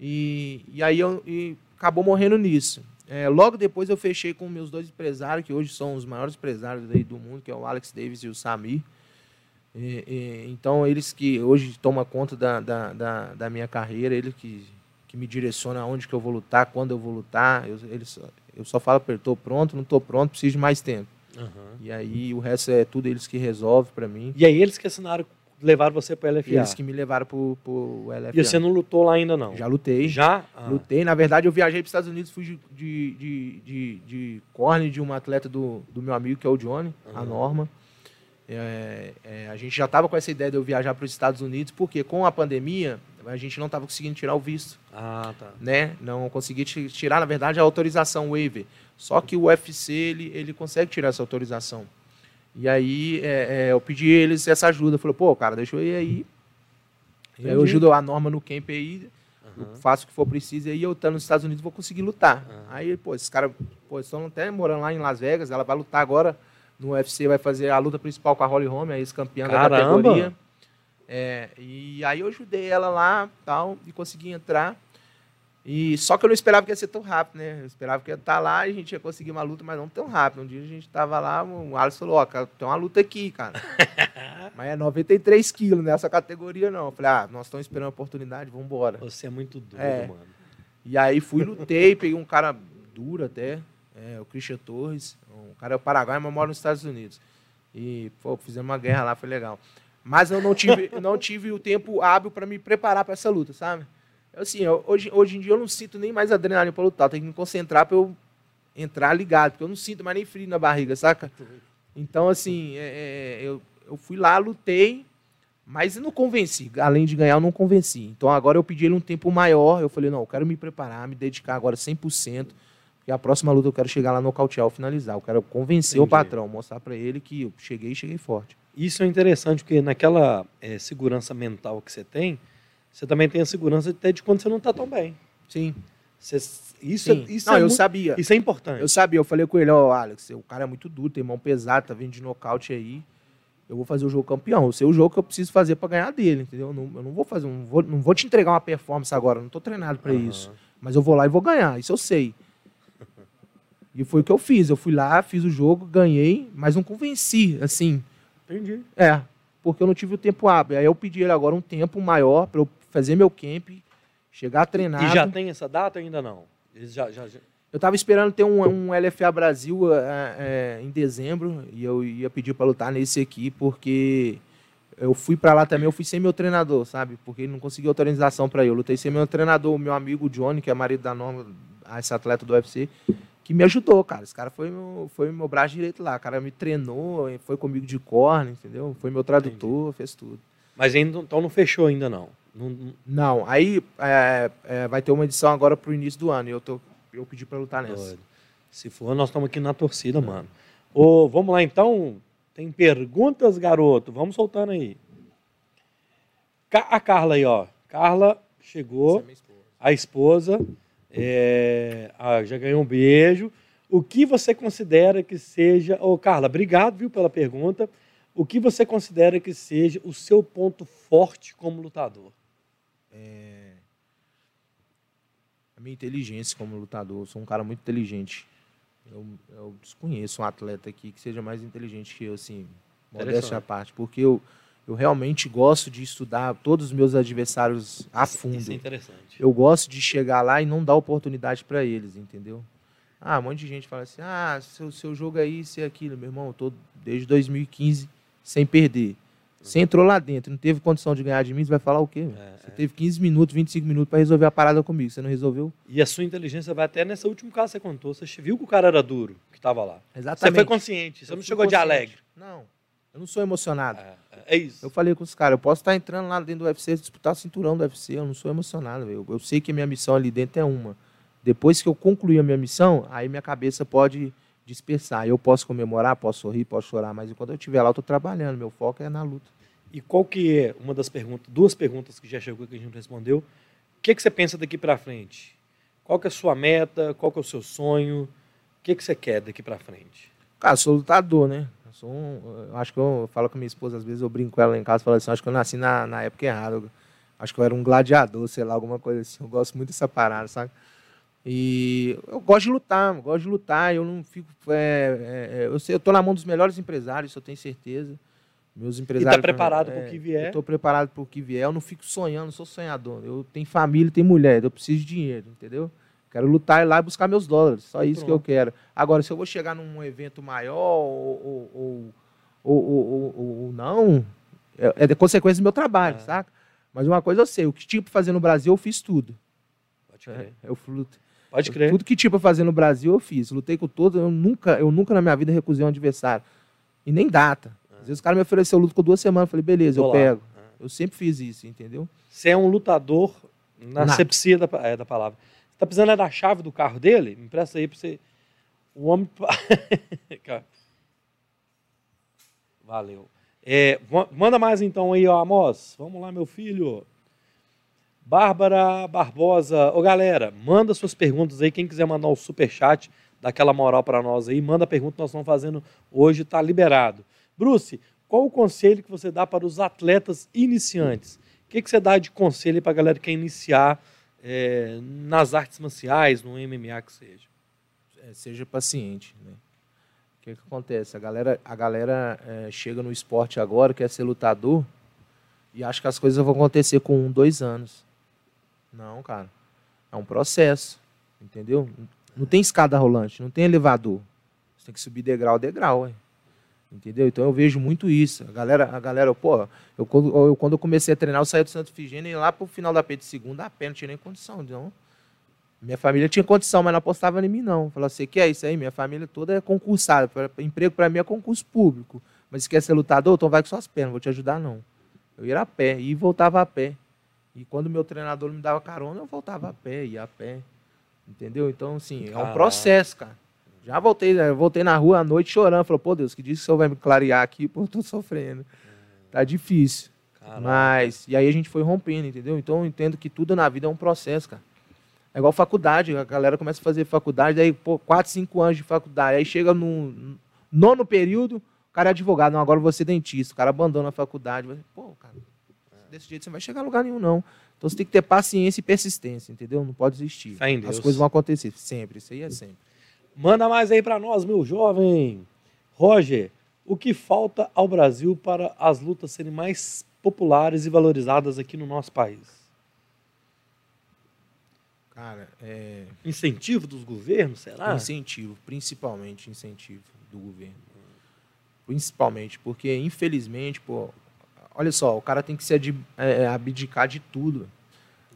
E, e aí eu, e acabou morrendo nisso. É, logo depois eu fechei com meus dois empresários, que hoje são os maiores empresários aí do mundo, que é o Alex Davis e o Samir. E- e, então, eles que hoje tomam conta da, da, da, da minha carreira, eles que, que me direcionam aonde que eu vou lutar, quando eu vou lutar. Eu, eles, eu só falo para ele, estou pronto, não estou pronto, preciso de mais tempo. Aham. E aí o resto é tudo eles que resolvem para mim. E aí eles que assinaram, levaram você para LFA. Eles que me levaram pro, pro LFA. E você não lutou lá ainda, não? Já lutei. Já? Ah. Lutei. Na verdade, eu viajei para os Estados Unidos, fui de, de, de, de, de corne de uma atleta do, do meu amigo, que é o Johnny, a Aham. Norma. É, é, a gente já estava com essa ideia de eu viajar para os Estados Unidos, porque com a pandemia, a gente não estava conseguindo tirar o visto, Ah, tá. né? Não consegui ti- tirar, na verdade, a autorização waiver. Só que o UFC, ele, ele consegue tirar essa autorização. E aí, é, é, eu pedi eles essa ajuda. Falei, pô, cara, deixa eu ir aí. E aí eu ajudo a Norma no camp aí, eu Aham. faço o que for preciso, e aí eu estando nos Estados Unidos vou conseguir lutar. Ah. Aí, pô, esses caras, pô, estão até morando lá em Las Vegas, ela vai lutar agora no UFC, vai fazer a luta principal com a Holly Holm, a ex-campeã da categoria. É, e aí eu ajudei ela lá tal, e consegui entrar. E só que eu não esperava que ia ser tão rápido, né? Eu esperava que ia estar lá e a gente ia conseguir uma luta, mas não tão rápido. Um dia a gente tava lá, o Alisson falou, ó, cara, tem uma luta aqui, cara. mas é 93 quilos nessa categoria, não. Eu falei, ah, nós estamos esperando a oportunidade, vamos embora. Você é muito doido, É. mano. E aí fui, lutei, peguei um cara duro até, é, o Christian Torres. Um cara é o Paraguai, mas mora nos Estados Unidos. E, pô, fizemos uma guerra lá, foi legal. Mas eu não tive, não tive o tempo hábil para me preparar para essa luta, sabe? Assim, eu- hoje, hoje em dia eu não sinto nem mais adrenalina para lutar, eu tenho que me concentrar para eu entrar ligado, porque eu não sinto mais nem frio na barriga, saca? Então, assim, é, é, eu, eu fui lá, lutei, mas não convenci. Além de ganhar, eu não convenci. Então agora eu pedi ele um tempo maior. Eu falei, não, eu quero me preparar, me dedicar agora 100%. Porque a próxima luta eu quero chegar lá, nocautear ou finalizar. Eu quero convencer o Entendi. patrão, mostrar pra ele que eu cheguei e cheguei forte. Isso é interessante, porque naquela eh, segurança mental que você tem, você também tem a segurança até de quando você não está tão bem. Sim. Você- isso sim. é, isso não, é eu muito- sabia. Isso é importante. Eu sabia, eu falei com ele, ó, Alex, o cara é muito duro, tem mão pesada, tá vindo de nocaute aí. Eu vou fazer o jogo campeão. Eu sei o jogo que eu preciso fazer pra ganhar dele, entendeu? Eu não, eu não vou fazer, não vou, não vou te entregar uma performance agora, não tô treinado pra Aham. isso. Mas eu vou lá e vou ganhar, isso eu sei. E foi o que eu fiz. Eu fui lá, fiz o jogo, ganhei, mas não convenci, assim. Entendi. É, porque eu não tive o tempo hábil. Aí eu pedi ele agora um tempo maior pra eu fazer meu camp, chegar treinado. E já tem essa data ainda não? Eles já, já, já- Eu tava esperando ter um, um LFA Brasil é, é, em dezembro e eu ia pedir para lutar nesse aqui porque eu fui para lá também, eu fui sem meu treinador, sabe? Porque ele não conseguiu autorização para. Eu lutei sem meu treinador, o meu amigo Johnny, que é marido da Norma, esse atleta do UFC, que me ajudou, cara. Esse cara foi meu, foi meu braço direito lá. O cara me treinou, foi comigo de corne, entendeu? Foi meu tradutor, fez tudo. Mas ainda, então não fechou ainda não. Não- não- Não, aí é, é, vai ter uma edição agora pro início do ano e eu, tô, eu pedi para lutar nessa. Doido. Se for, nós estamos aqui na torcida, mano. Ô, vamos lá então. Tem perguntas, garoto? Vamos soltando aí. A Carla aí, ó. Carla chegou, a esposa, é, ah, já ganhou um beijo. O que você considera que seja. Ô, Carla, obrigado, viu, pela pergunta. O que você considera que seja o seu ponto forte como lutador? A minha inteligência como lutador, eu sou um cara muito inteligente. Eu, eu desconheço um atleta aqui que seja mais inteligente que eu, assim, modéstia à parte, porque eu, eu realmente gosto de estudar todos os meus adversários a fundo. Isso é interessante. Eu gosto de chegar lá e não dar oportunidade para eles, entendeu? Ah, um monte de gente fala assim: ah, seu, seu jogo é isso e aquilo. Meu irmão, eu tô desde 2015 sem perder. Você entrou lá dentro, não teve condição de ganhar de mim, você vai falar o quê? É, Você teve 15 minutos, 25 minutos para resolver a parada comigo. Você não resolveu? E a sua inteligência vai até nesse último caso que você contou. Você viu que o cara era duro, que estava lá. Você Exatamente. foi consciente, você Eu não chegou de consciente. alegre. Não, eu não sou emocionado. É, é isso. Eu falei com os caras, eu posso estar entrando lá dentro do UFC, disputar o cinturão do UFC, eu não sou emocionado. Eu, eu sei que a minha missão ali dentro é uma. Depois que eu concluir a minha missão, aí minha cabeça pode dispersar. Eu posso comemorar, posso sorrir, posso chorar, mas enquanto eu estiver lá, eu estou trabalhando. Meu foco é na luta. E qual que é uma das perguntas, duas perguntas que já chegou que a gente não respondeu? O que, que você pensa daqui para frente? Qual que é a sua meta? Qual que é o seu sonho? O que, que você quer daqui para frente? Cara, sou lutador, né? Eu, sou um, eu acho que eu, eu, falo com minha esposa, às vezes eu brinco com ela em casa, falo assim, acho que eu nasci na, na época errada. Eu, acho que eu era um gladiador, sei lá, alguma coisa assim. Eu gosto muito dessa parada, sabe? E eu gosto de lutar, gosto de lutar, eu não fico. É, é, eu, sei, eu tô na mão dos melhores empresários, isso eu tenho certeza. Meus empresários. E tá preparado é, para o que vier? Eu tô preparado para o que vier, eu não fico sonhando, sou sonhador. Eu tenho família, tenho mulher, eu preciso de dinheiro, entendeu? Quero lutar lá e buscar meus dólares, só isso Pronto. que eu quero. Agora, se eu vou chegar num evento maior ou, ou, ou, ou não, é, é de consequência do meu trabalho, é. saca? Mas uma coisa eu sei, o que tinha para fazer no Brasil eu fiz tudo. Pode crer. É, eu luto. Pode crer. Tudo que tinha para fazer no Brasil eu fiz. Lutei com todos, eu nunca, eu nunca na minha vida recusei um adversário. E nem data. Às vezes o cara me ofereceu luta com duas semanas, eu falei, beleza, eu pego. Eu sempre fiz isso, entendeu? Você é um lutador na sepsia da, é, da palavra. Tá precisando é da chave do carro dele? Me empresta aí para você. O homem. Valeu. É, manda mais então aí, ó, Amos. Vamos lá, meu filho. Bárbara Barbosa. Ô, galera, manda suas perguntas aí. Quem quiser mandar o um superchat, dá aquela moral para nós aí. Manda a pergunta nós estamos fazendo hoje, tá liberado. Bruce, qual o conselho que você dá para os atletas iniciantes? O que, que você dá de conselho para a galera que quer iniciar é, nas artes marciais, no MMA que seja. É, seja paciente. Né? O que, que acontece? A galera, a galera é, chega no esporte agora, quer ser lutador, e acha que as coisas vão acontecer com um, dois anos. Não, cara. É um processo. Entendeu? Não tem escada rolante, não tem elevador. Você tem que subir degrau a degrau. Ué. Entendeu? Então eu vejo muito isso. A galera, a galera pô, eu, eu, quando eu comecei a treinar, eu saí do Santo Figênio e lá pro final da P de segunda, a pé, não tinha nem condição. Então, minha família tinha condição, mas não apostava em mim, não. Falou, você quer isso aí? Minha família toda é concursada. Pra, emprego para mim é concurso público. Mas se quer ser lutador, então vai com suas pernas, vou te ajudar, não. Eu ia a pé e voltava a pé. E quando meu treinador me dava carona, eu voltava a pé, ia a pé. Entendeu? Então, assim, é um processo, cara. Já voltei, né? voltei na rua à noite chorando. Falou, pô, Deus, que diz que o senhor vai me clarear aqui, pô, eu tô sofrendo. Tá difícil. Mas, e aí a gente foi rompendo, entendeu? Então eu entendo que tudo na vida é um processo, cara. É igual faculdade, a galera começa a fazer faculdade, aí, pô, 4, 5 anos de faculdade, aí chega no nono período, o cara é advogado, não, agora vou ser dentista, o cara abandona a faculdade, pô, cara, desse jeito você não vai chegar a lugar nenhum, não. Então você tem que ter paciência e persistência, entendeu? Não pode desistir. As coisas vão acontecer, sempre, isso aí é sempre. Manda mais aí para nós, meu jovem. Roger, o que falta ao Brasil para as lutas serem mais populares e valorizadas aqui no nosso país? Cara, é... Incentivo dos governos, será? Incentivo, principalmente incentivo do governo. Principalmente, porque infelizmente, pô, olha só, o cara tem que se é, abdicar de tudo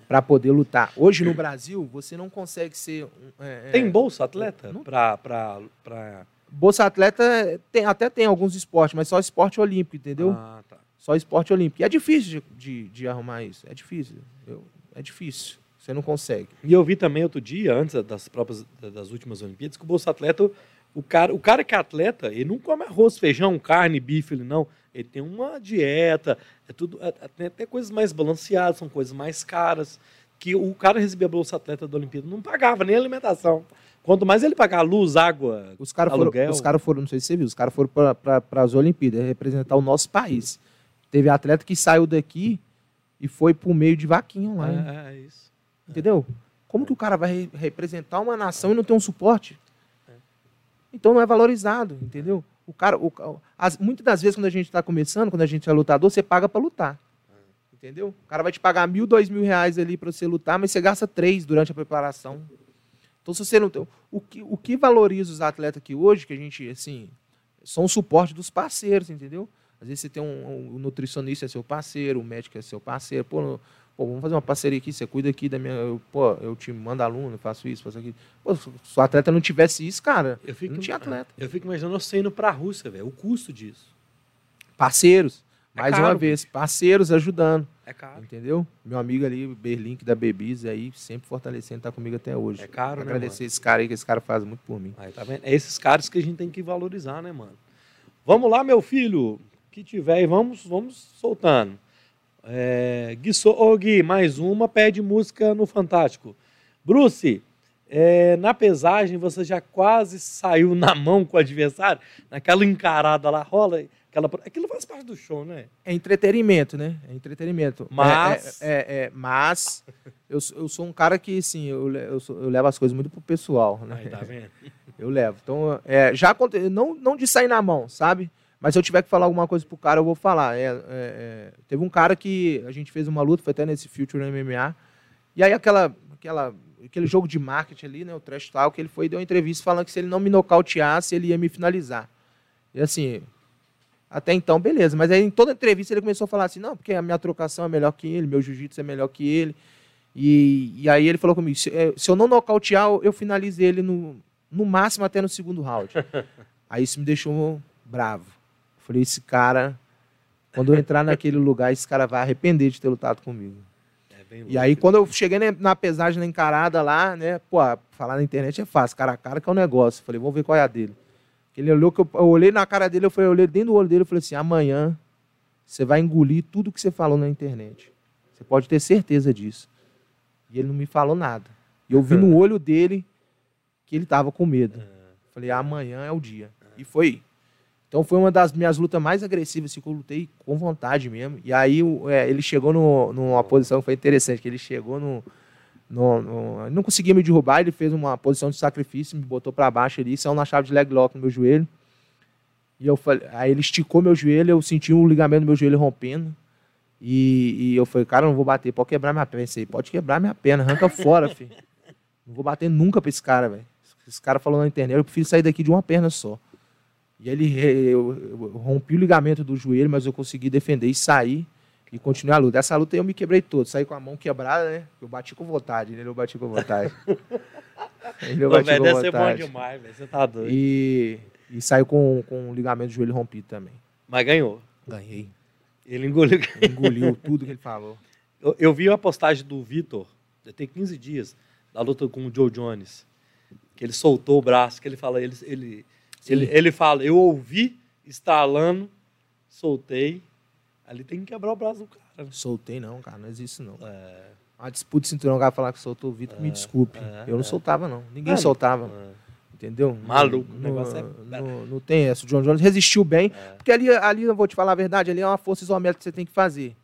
para poder lutar. Hoje no Brasil, você não consegue ser. É, é tem bolsa atleta para. Pra... Bolsa atleta tem, até tem alguns esportes, mas só esporte olímpico, entendeu? Ah, tá. Só esporte olímpico. E é difícil de, de, de arrumar isso. É difícil. Eu, é difícil. Você não consegue. E eu vi também outro dia, antes das próprias das últimas Olimpíadas, que o Bolsa Atleta, o cara, o cara que é atleta, ele não come arroz, feijão, carne, bife, ele não. Ele tem uma dieta, é tudo, é, é, tem até coisas mais balanceadas, são coisas mais caras. Que o cara recebia a Bolsa Atleta da Olimpíada, não pagava nem alimentação. Quanto mais ele pagar luz, água, os cara aluguel... Foram, os caras foram, não sei se você viu, os caras foram para as Olimpíadas representar o nosso país. Teve atleta que saiu daqui e foi por meio de vaquinha online. É, é isso. Entendeu? Como que o cara vai representar uma nação e não ter um suporte? Então não é valorizado, entendeu? O cara, o, as, muitas das vezes, quando a gente está começando, quando a gente é lutador, você paga para lutar. Entendeu? O cara vai te pagar mil, dois mil reais ali para você lutar, mas você gasta três durante a preparação. Então, se você não tem. O que, o que valoriza os atletas aqui hoje, que a gente, assim, são o suporte dos parceiros, entendeu? Às vezes você tem um, um nutricionista é seu parceiro, o médico é seu parceiro. Pô, Pô, vamos fazer uma parceria aqui, você cuida aqui da minha. Eu, pô, eu te mando aluno, faço isso, faço aquilo. Pô, se o atleta não tivesse isso, cara, eu fico, não tinha atleta. Eu fico imaginando você indo para a Rússia, velho, o custo disso. Parceiros, é mais caro, uma vez, parceiros ajudando. É caro. Entendeu? Meu amigo ali, Berlink da Bebis, aí, sempre fortalecendo, tá comigo até hoje. É caro, né, Agradecer esse cara aí, que esse cara faz muito por mim. Aí, tá vendo? É esses caras que a gente tem que valorizar, né, mano? Vamos lá, meu filho. Que tiver aí, vamos, vamos soltando. É, Gui, So- ô, Gui, mais uma, pede música no Fantástico. Bruce, é, na pesagem você já quase saiu na mão com o adversário? Naquela encarada lá, rola. Aquela, aquilo faz parte do show, né? É entretenimento, né? É entretenimento. Mas- É, é- é- é, mas eu, sou- eu sou um cara que, assim, eu, eu, eu levo as coisas muito pro pessoal, né? Aí, tá vendo? Eu levo. Então, é, já aconteceu, não, não de sair na mão, sabe? Mas se eu tiver que falar alguma coisa pro cara, eu vou falar. É, é, é, teve um cara que a gente fez uma luta, foi até nesse Future MMA. E aí aquela, aquela, aquele jogo de marketing ali, né? O trash talk, ele foi e deu uma entrevista falando que se ele não me nocauteasse, ele ia me finalizar. E assim, até então, beleza. Mas aí em toda entrevista ele começou a falar assim, não, porque a minha trocação é melhor que ele, meu jiu-jitsu é melhor que ele. E, e aí ele falou comigo, se, eh, se eu não nocautear, eu- eu finalizo ele no, no máximo até no segundo round. aí isso me deixou bravo. Falei, esse cara, quando eu entrar naquele lugar, esse cara vai arrepender de ter lutado comigo. É bem E louco. aí, quando eu cheguei na- na pesagem, na encarada lá, né? Pô, falar na internet é fácil, cara a cara que é um negócio. Falei, vamos ver qual é a dele. Ele olhou que eu, eu olhei na cara dele, eu falei, eu olhei dentro do olho dele, eu falei assim: amanhã você vai engolir tudo que você falou na internet. Você pode ter certeza disso. E ele não me falou nada. E eu vi no olho dele que ele tava com medo. Falei, amanhã é o dia. E foi. Então foi uma das minhas lutas mais agressivas, assim, que eu lutei com vontade mesmo. E aí é, ele chegou no, numa posição que foi interessante, que ele chegou no, no, no- não conseguia me derrubar, ele fez uma posição de sacrifício, me botou para baixo ali, saiu na chave de leg lock no meu joelho. E eu falei, aí ele esticou meu joelho, eu senti um ligamento do meu joelho rompendo. E, e eu falei, cara, eu não vou bater, pode quebrar minha perna. Pensei, pode quebrar minha perna, arranca fora, filho. Não vou bater nunca pra esse cara, velho. Esse cara falou na internet, eu prefiro sair daqui de uma perna só. E ele eu, rompi o ligamento do joelho, mas eu consegui defender e sair e continuar a luta. Essa luta eu me quebrei todo, saí com a mão quebrada, né? Eu bati com vontade, né? Eu bati com vontade. Ele eu bati com deve ser bom vontade. demais, velho. Você tá doido. E, e saiu com, com o ligamento do joelho rompido também. Mas ganhou. Ganhei. Ele engoliu. Engoliu tudo que ele falou. Eu, eu vi uma postagem do Vitor, tem 15 dias, da luta com o Joe Jones, que ele soltou o braço, que ele fala, ele, ele. Ele, ele fala, eu ouvi estalando, soltei, ali tem que quebrar o braço do cara. né? Soltei não, cara, não existe não. É, Uma disputa de cinturão, o cara falar que soltou o Vitor, me desculpe. é, eu não é. soltava não, ninguém Ah, soltava. é. Entendeu? Maluco, o Não, negócio é- não, não tem essa. O John Jones resistiu bem. É. Porque ali, ali, eu vou te falar a verdade, ali é uma força isométrica que você tem que fazer.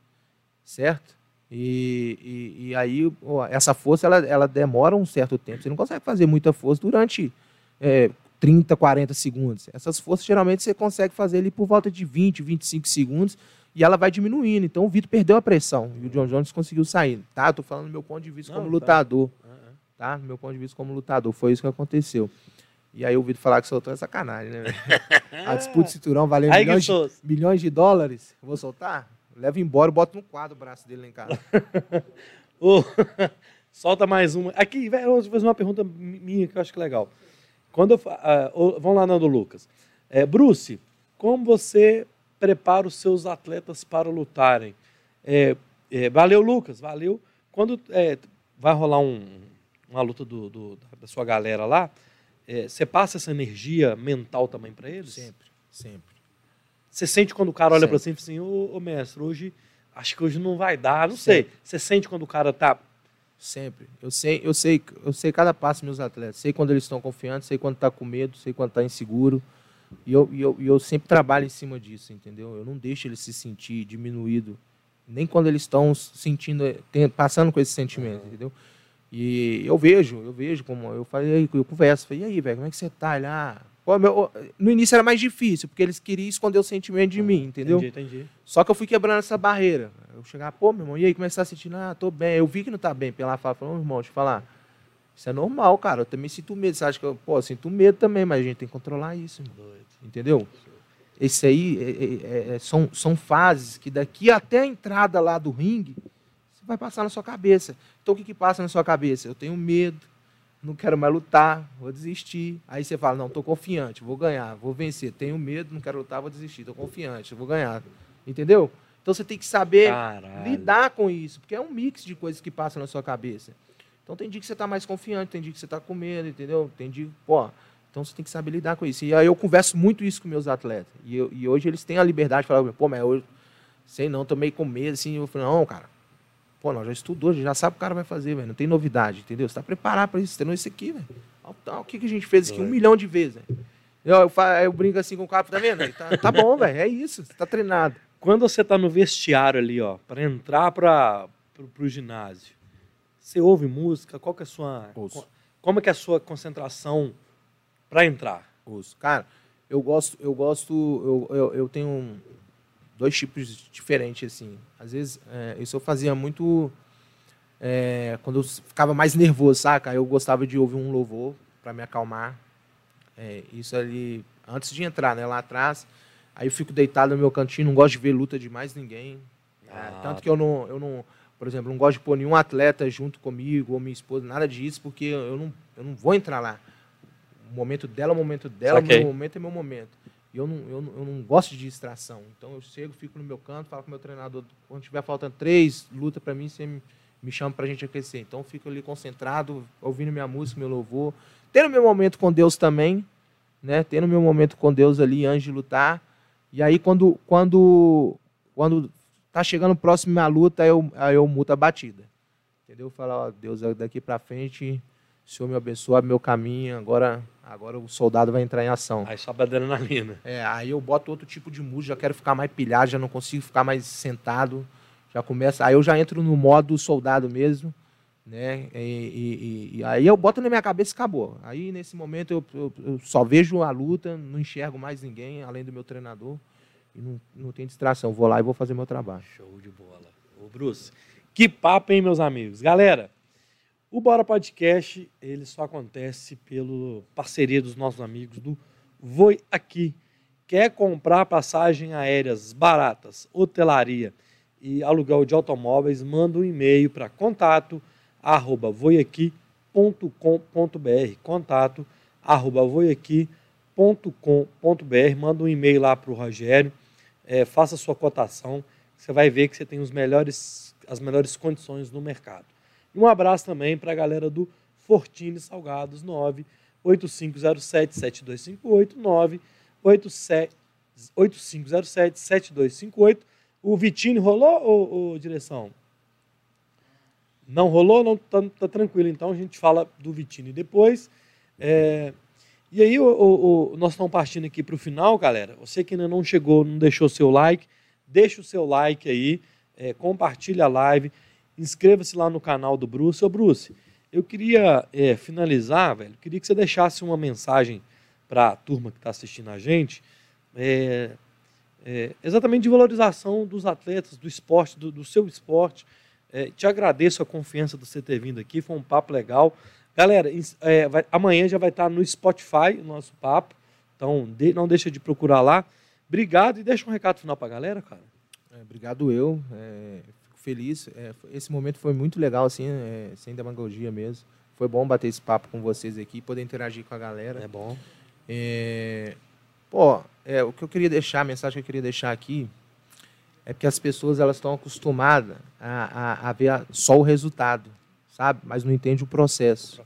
Certo? E, e, e aí, ó, essa força, ela, ela demora um certo tempo. Você não consegue fazer muita força durante é, 30, 40 segundos. Essas forças, geralmente, você consegue fazer ali por volta de 20, 25 segundos e ela vai diminuindo. Então, o Vitor perdeu a pressão e o John Jones conseguiu sair. Tá? Eu tô falando do meu ponto de vista Não, como tá. lutador é. tá? Do meu ponto de vista como lutador. Foi isso que aconteceu. E aí o Vitor falar que soltou é sacanagem, né? A disputa de cinturão valendo Aí, milhões de, milhões de dólares. Vou soltar? Leva embora e bota no quadro o braço dele lá em casa. Ô, solta mais uma. Aqui, velho, eu vou fazer uma pergunta mi- minha que eu acho que é legal. Quando eu, ah, vamos lá, Nando Lucas. É, Bruce, como você prepara os seus atletas para lutarem? É, é, valeu, Lucas, valeu. Quando é, vai rolar um- uma luta do- do- da sua galera lá, é, você passa essa energia mental também para eles? Sempre, sempre. Você sente quando o cara olha para você e fala assim, ô, ô, mestre, hoje acho que hoje não vai dar, não Sempre. sei. Você sente quando o cara tá Sempre. Eu sei, eu sei, eu sei cada passo meus atletas. Sei quando eles estão confiantes, sei quando está com medo, sei quando está inseguro. E eu, e, eu, e eu sempre trabalho em cima disso, entendeu? Eu não deixo eles se sentir diminuído, nem quando eles estão sentindo, passando com esse sentimento, entendeu? E eu vejo, eu vejo como eu falei, eu converso, falei, e aí, velho, como é que você tá? Ele, ah, no início era mais difícil, porque eles queriam esconder o sentimento de mim, entendeu? Entendi, entendi. Só que eu fui quebrando essa barreira. Eu chegar, pô, meu irmão, e aí, é você tá sentindo? Ah, tô bem. Eu vi que não tá bem. Pela fala, falou, irmão, deixa eu falar. Isso é normal, cara. Eu também sinto medo. Você acha que eu, pô, eu sinto medo também, mas a gente tem que controlar isso, irmão. Entendeu? Esse aí é- é- é- são, são fases que daqui até a entrada lá do ringue, você vai passar na sua cabeça. Então o que, que passa na sua cabeça? Eu tenho medo, não quero mais lutar, vou desistir. Aí você fala, não, estou confiante, vou ganhar, vou vencer. Tenho medo, não quero lutar, vou desistir, estou confiante, vou ganhar. Entendeu? Então você tem que saber Caralho. lidar com isso, porque é um mix de coisas que passam na sua cabeça. Então tem dia que você tá mais confiante, tem dia que você tá com medo, entendeu? Tem dia, pô, então você tem que saber lidar com isso. E aí eu converso muito isso com meus atletas. E, eu- e hoje eles têm a liberdade de falar, pô, mas eu sei não, tô meio com medo, assim. Eu falo, não, cara, pô, nós já estudou, já sabe o que o cara vai fazer, velho. Não tem novidade, entendeu? Você tá preparado para isso, você não isso aqui, velho. Então, o que, que a gente fez aqui? Um Doido. milhão de vezes, velho. Eu, eu, eu brinco assim com o cara, tá vendo? Tá, tá bom, velho, é isso, você tá treinado. Quando você tá no vestiário ali, ó, para entrar para pro, pro ginásio, você ouve música? Qual que é a sua Ouço. co- como é que é a sua concentração para entrar? Ouço. Cara, eu gosto, eu gosto, eu, eu, eu tenho um- dois tipos diferentes, assim. Às vezes, é, isso eu fazia muito é, quando eu ficava mais nervoso, saca? Eu gostava de ouvir um louvor para me acalmar. É, isso ali, antes de entrar, né, lá atrás. Aí eu fico deitado no meu cantinho, não gosto de ver luta de mais ninguém. É, Ah. tanto que eu não, eu não, por exemplo, não gosto de pôr nenhum atleta junto comigo ou minha esposa, nada disso, porque eu não, eu não vou entrar lá. O momento dela é o momento dela, o Saquei. meu momento é meu momento. E eu não, eu, não, eu não gosto de distração. Então eu chego, fico no meu canto, falo com o meu treinador, quando tiver faltando três lutas para mim, você me, me chama pra gente aquecer. Então eu fico ali concentrado, ouvindo minha música, meu louvor. Tendo meu momento com Deus também, né? Tendo meu momento com Deus ali antes de lutar. E aí quando quando quando tá chegando próximo minha luta, aí eu aí eu muto a batida. Entendeu? Falar, ó, Deus, daqui pra frente, o Senhor me abençoe, abre meu caminho, agora agora o soldado vai entrar em ação. Aí sobe a adrenalina. É, aí eu boto outro tipo de música, já quero ficar mais pilhado, já não consigo ficar mais sentado. Já começa, aí eu já entro no modo soldado mesmo, né? E, e- e- e aí eu boto na minha cabeça e acabou. Aí nesse momento eu, eu- eu só vejo a luta, não enxergo mais ninguém além do meu treinador e não, não tem distração. Vou lá e vou fazer meu trabalho. Show de bola. Ô, Bruce, que papo, hein, meus amigos? Galera, o Bora Podcast, ele só acontece pelo parceria dos nossos amigos do Voi Aqui. Quer comprar passagem aéreas baratas, hotelaria e aluguel de automóveis, manda um e-mail para contato arroba voiaqui.com.br contato arroba voiaqui.com.br manda um e-mail lá para o Rogério é, faça sua cotação, você vai ver que você tem os melhores, as melhores condições no mercado. E um abraço também para a galera do Fortini Salgados 98507-7258, 98507-7258. O Vitini rolou, ô, ô, direção? Não rolou? Não, tá, tá tranquilo. Então a gente fala do Vitini depois. É, e aí, o, o- o- nós estamos partindo aqui para o final, galera. Você que ainda não chegou, não deixou seu like, deixa o seu like aí, é, compartilha a live, inscreva-se lá no canal do Bruce. Ô, Bruce, eu queria é, finalizar, velho, queria que você deixasse uma mensagem para a turma que está assistindo a gente, é, é, exatamente de valorização dos atletas, do esporte, do, do seu esporte. É, te agradeço a confiança de você ter vindo aqui, foi um papo legal. Galera, é, vai- amanhã já vai estar no Spotify o nosso papo. Então, de- não deixa de procurar lá. Obrigado e deixa um recado final para a galera, cara. É, obrigado eu, é, feliz. É, esse momento foi muito legal, assim, é, sem demagogia mesmo. Foi bom bater esse papo com vocês aqui, poder interagir com a galera. É bom. É, pô, é, o que eu queria deixar, a mensagem que eu queria deixar aqui é porque as pessoas elas estão acostumadas a, a, a ver só o resultado, sabe? Mas não entende o processo.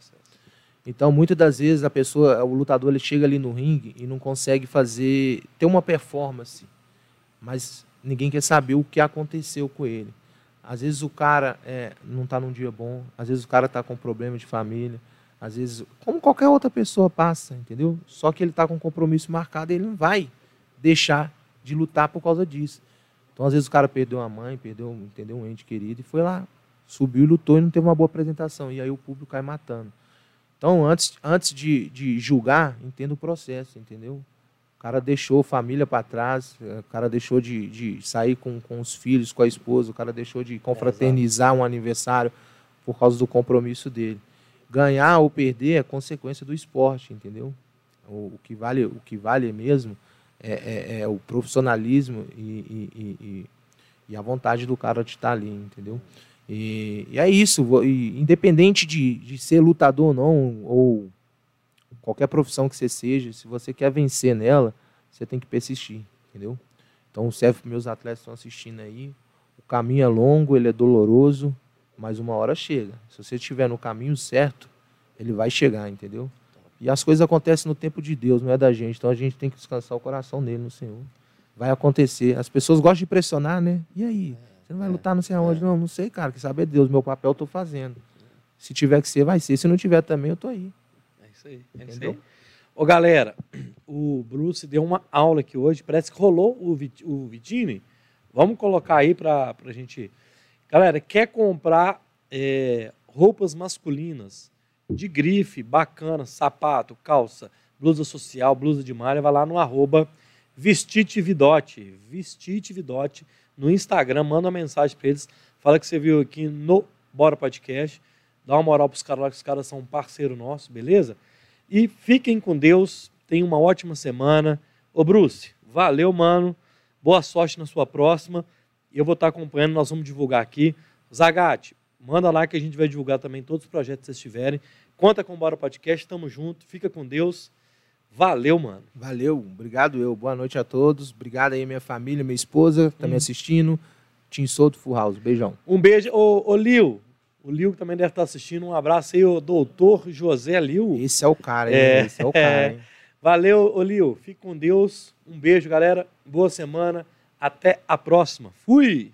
Então, muitas das vezes a pessoa, o lutador, ele chega ali no ringue e não consegue fazer, ter uma performance, mas ninguém quer saber o que aconteceu com ele. Às vezes o cara é, não está num dia bom, às vezes o cara está com problema de família, às vezes, como qualquer outra pessoa passa, entendeu? Só que ele está com um compromisso marcado e ele não vai deixar de lutar por causa disso. Então, às vezes o cara perdeu a mãe, perdeu, entendeu, um ente querido e foi lá, subiu lutou e não teve uma boa apresentação. E aí o público cai matando. Então, antes, antes de, de julgar, entenda o processo, entendeu? Cara deixou família para trás, eh, o cara deixou de, de sair com, com os filhos, com a esposa, o cara deixou de confraternizar um aniversário por causa do compromisso dele. Ganhar ou perder é consequência do esporte, entendeu? O, o que vale, o que vale mesmo é, é- é o profissionalismo e, e- e- e- a vontade do cara de estar ali, entendeu? E, é isso, independente de, de ser lutador ou não, ou qualquer profissão que você seja, se você quer vencer nela, você tem que persistir, entendeu? Então serve para meus atletas que estão assistindo aí. O caminho é longo, ele é doloroso, mas uma hora chega. Se você estiver no caminho certo, ele vai chegar, entendeu? E as coisas acontecem no tempo de Deus, não é da gente. Então a gente tem que descansar o coração nele, no Senhor. Vai acontecer. As pessoas gostam de pressionar, né? E aí? Você não vai lutar não sei aonde? Não, não sei, cara. Que saber Deus. Meu papel eu tô fazendo. Se tiver que ser, vai ser. Se não tiver também, eu tô aí. É isso. É isso aí. Ô, galera, o Bruce deu uma aula aqui hoje. Parece que rolou o, Vit Vitini. Vamos colocar aí para a gente. Galera, quer comprar é, roupas masculinas de grife, bacana, sapato, calça, blusa social, blusa de malha, vai lá no arroba Vestite Vidote, Vestite Vidote, no Instagram, manda uma mensagem para eles, fala que você viu aqui no Bora Podcast, dá uma moral para os caras lá, que os caras são um parceiro nosso, beleza? E fiquem com Deus, tenham uma ótima semana. Ô Bruce, valeu, mano, boa sorte na sua próxima, eu vou estar acompanhando, nós vamos divulgar aqui. Zagate, manda lá que a gente vai divulgar também todos os projetos que vocês tiverem. Conta com o Bora Podcast, tamo junto, fica com Deus. Valeu, mano. Valeu, obrigado eu. Boa noite a todos. Obrigado aí minha família, minha esposa, que tá me hum. assistindo. Tim Souto Full House. Beijão. Um beijo. Ô, ô Lil, o Lil também deve estar assistindo. Um abraço aí, o doutor José Lil. Esse é o cara, hein? É, Esse é o cara, hein? Valeu, ô Lil. Fique com Deus. Um beijo, galera. Boa semana. Até a próxima. Fui!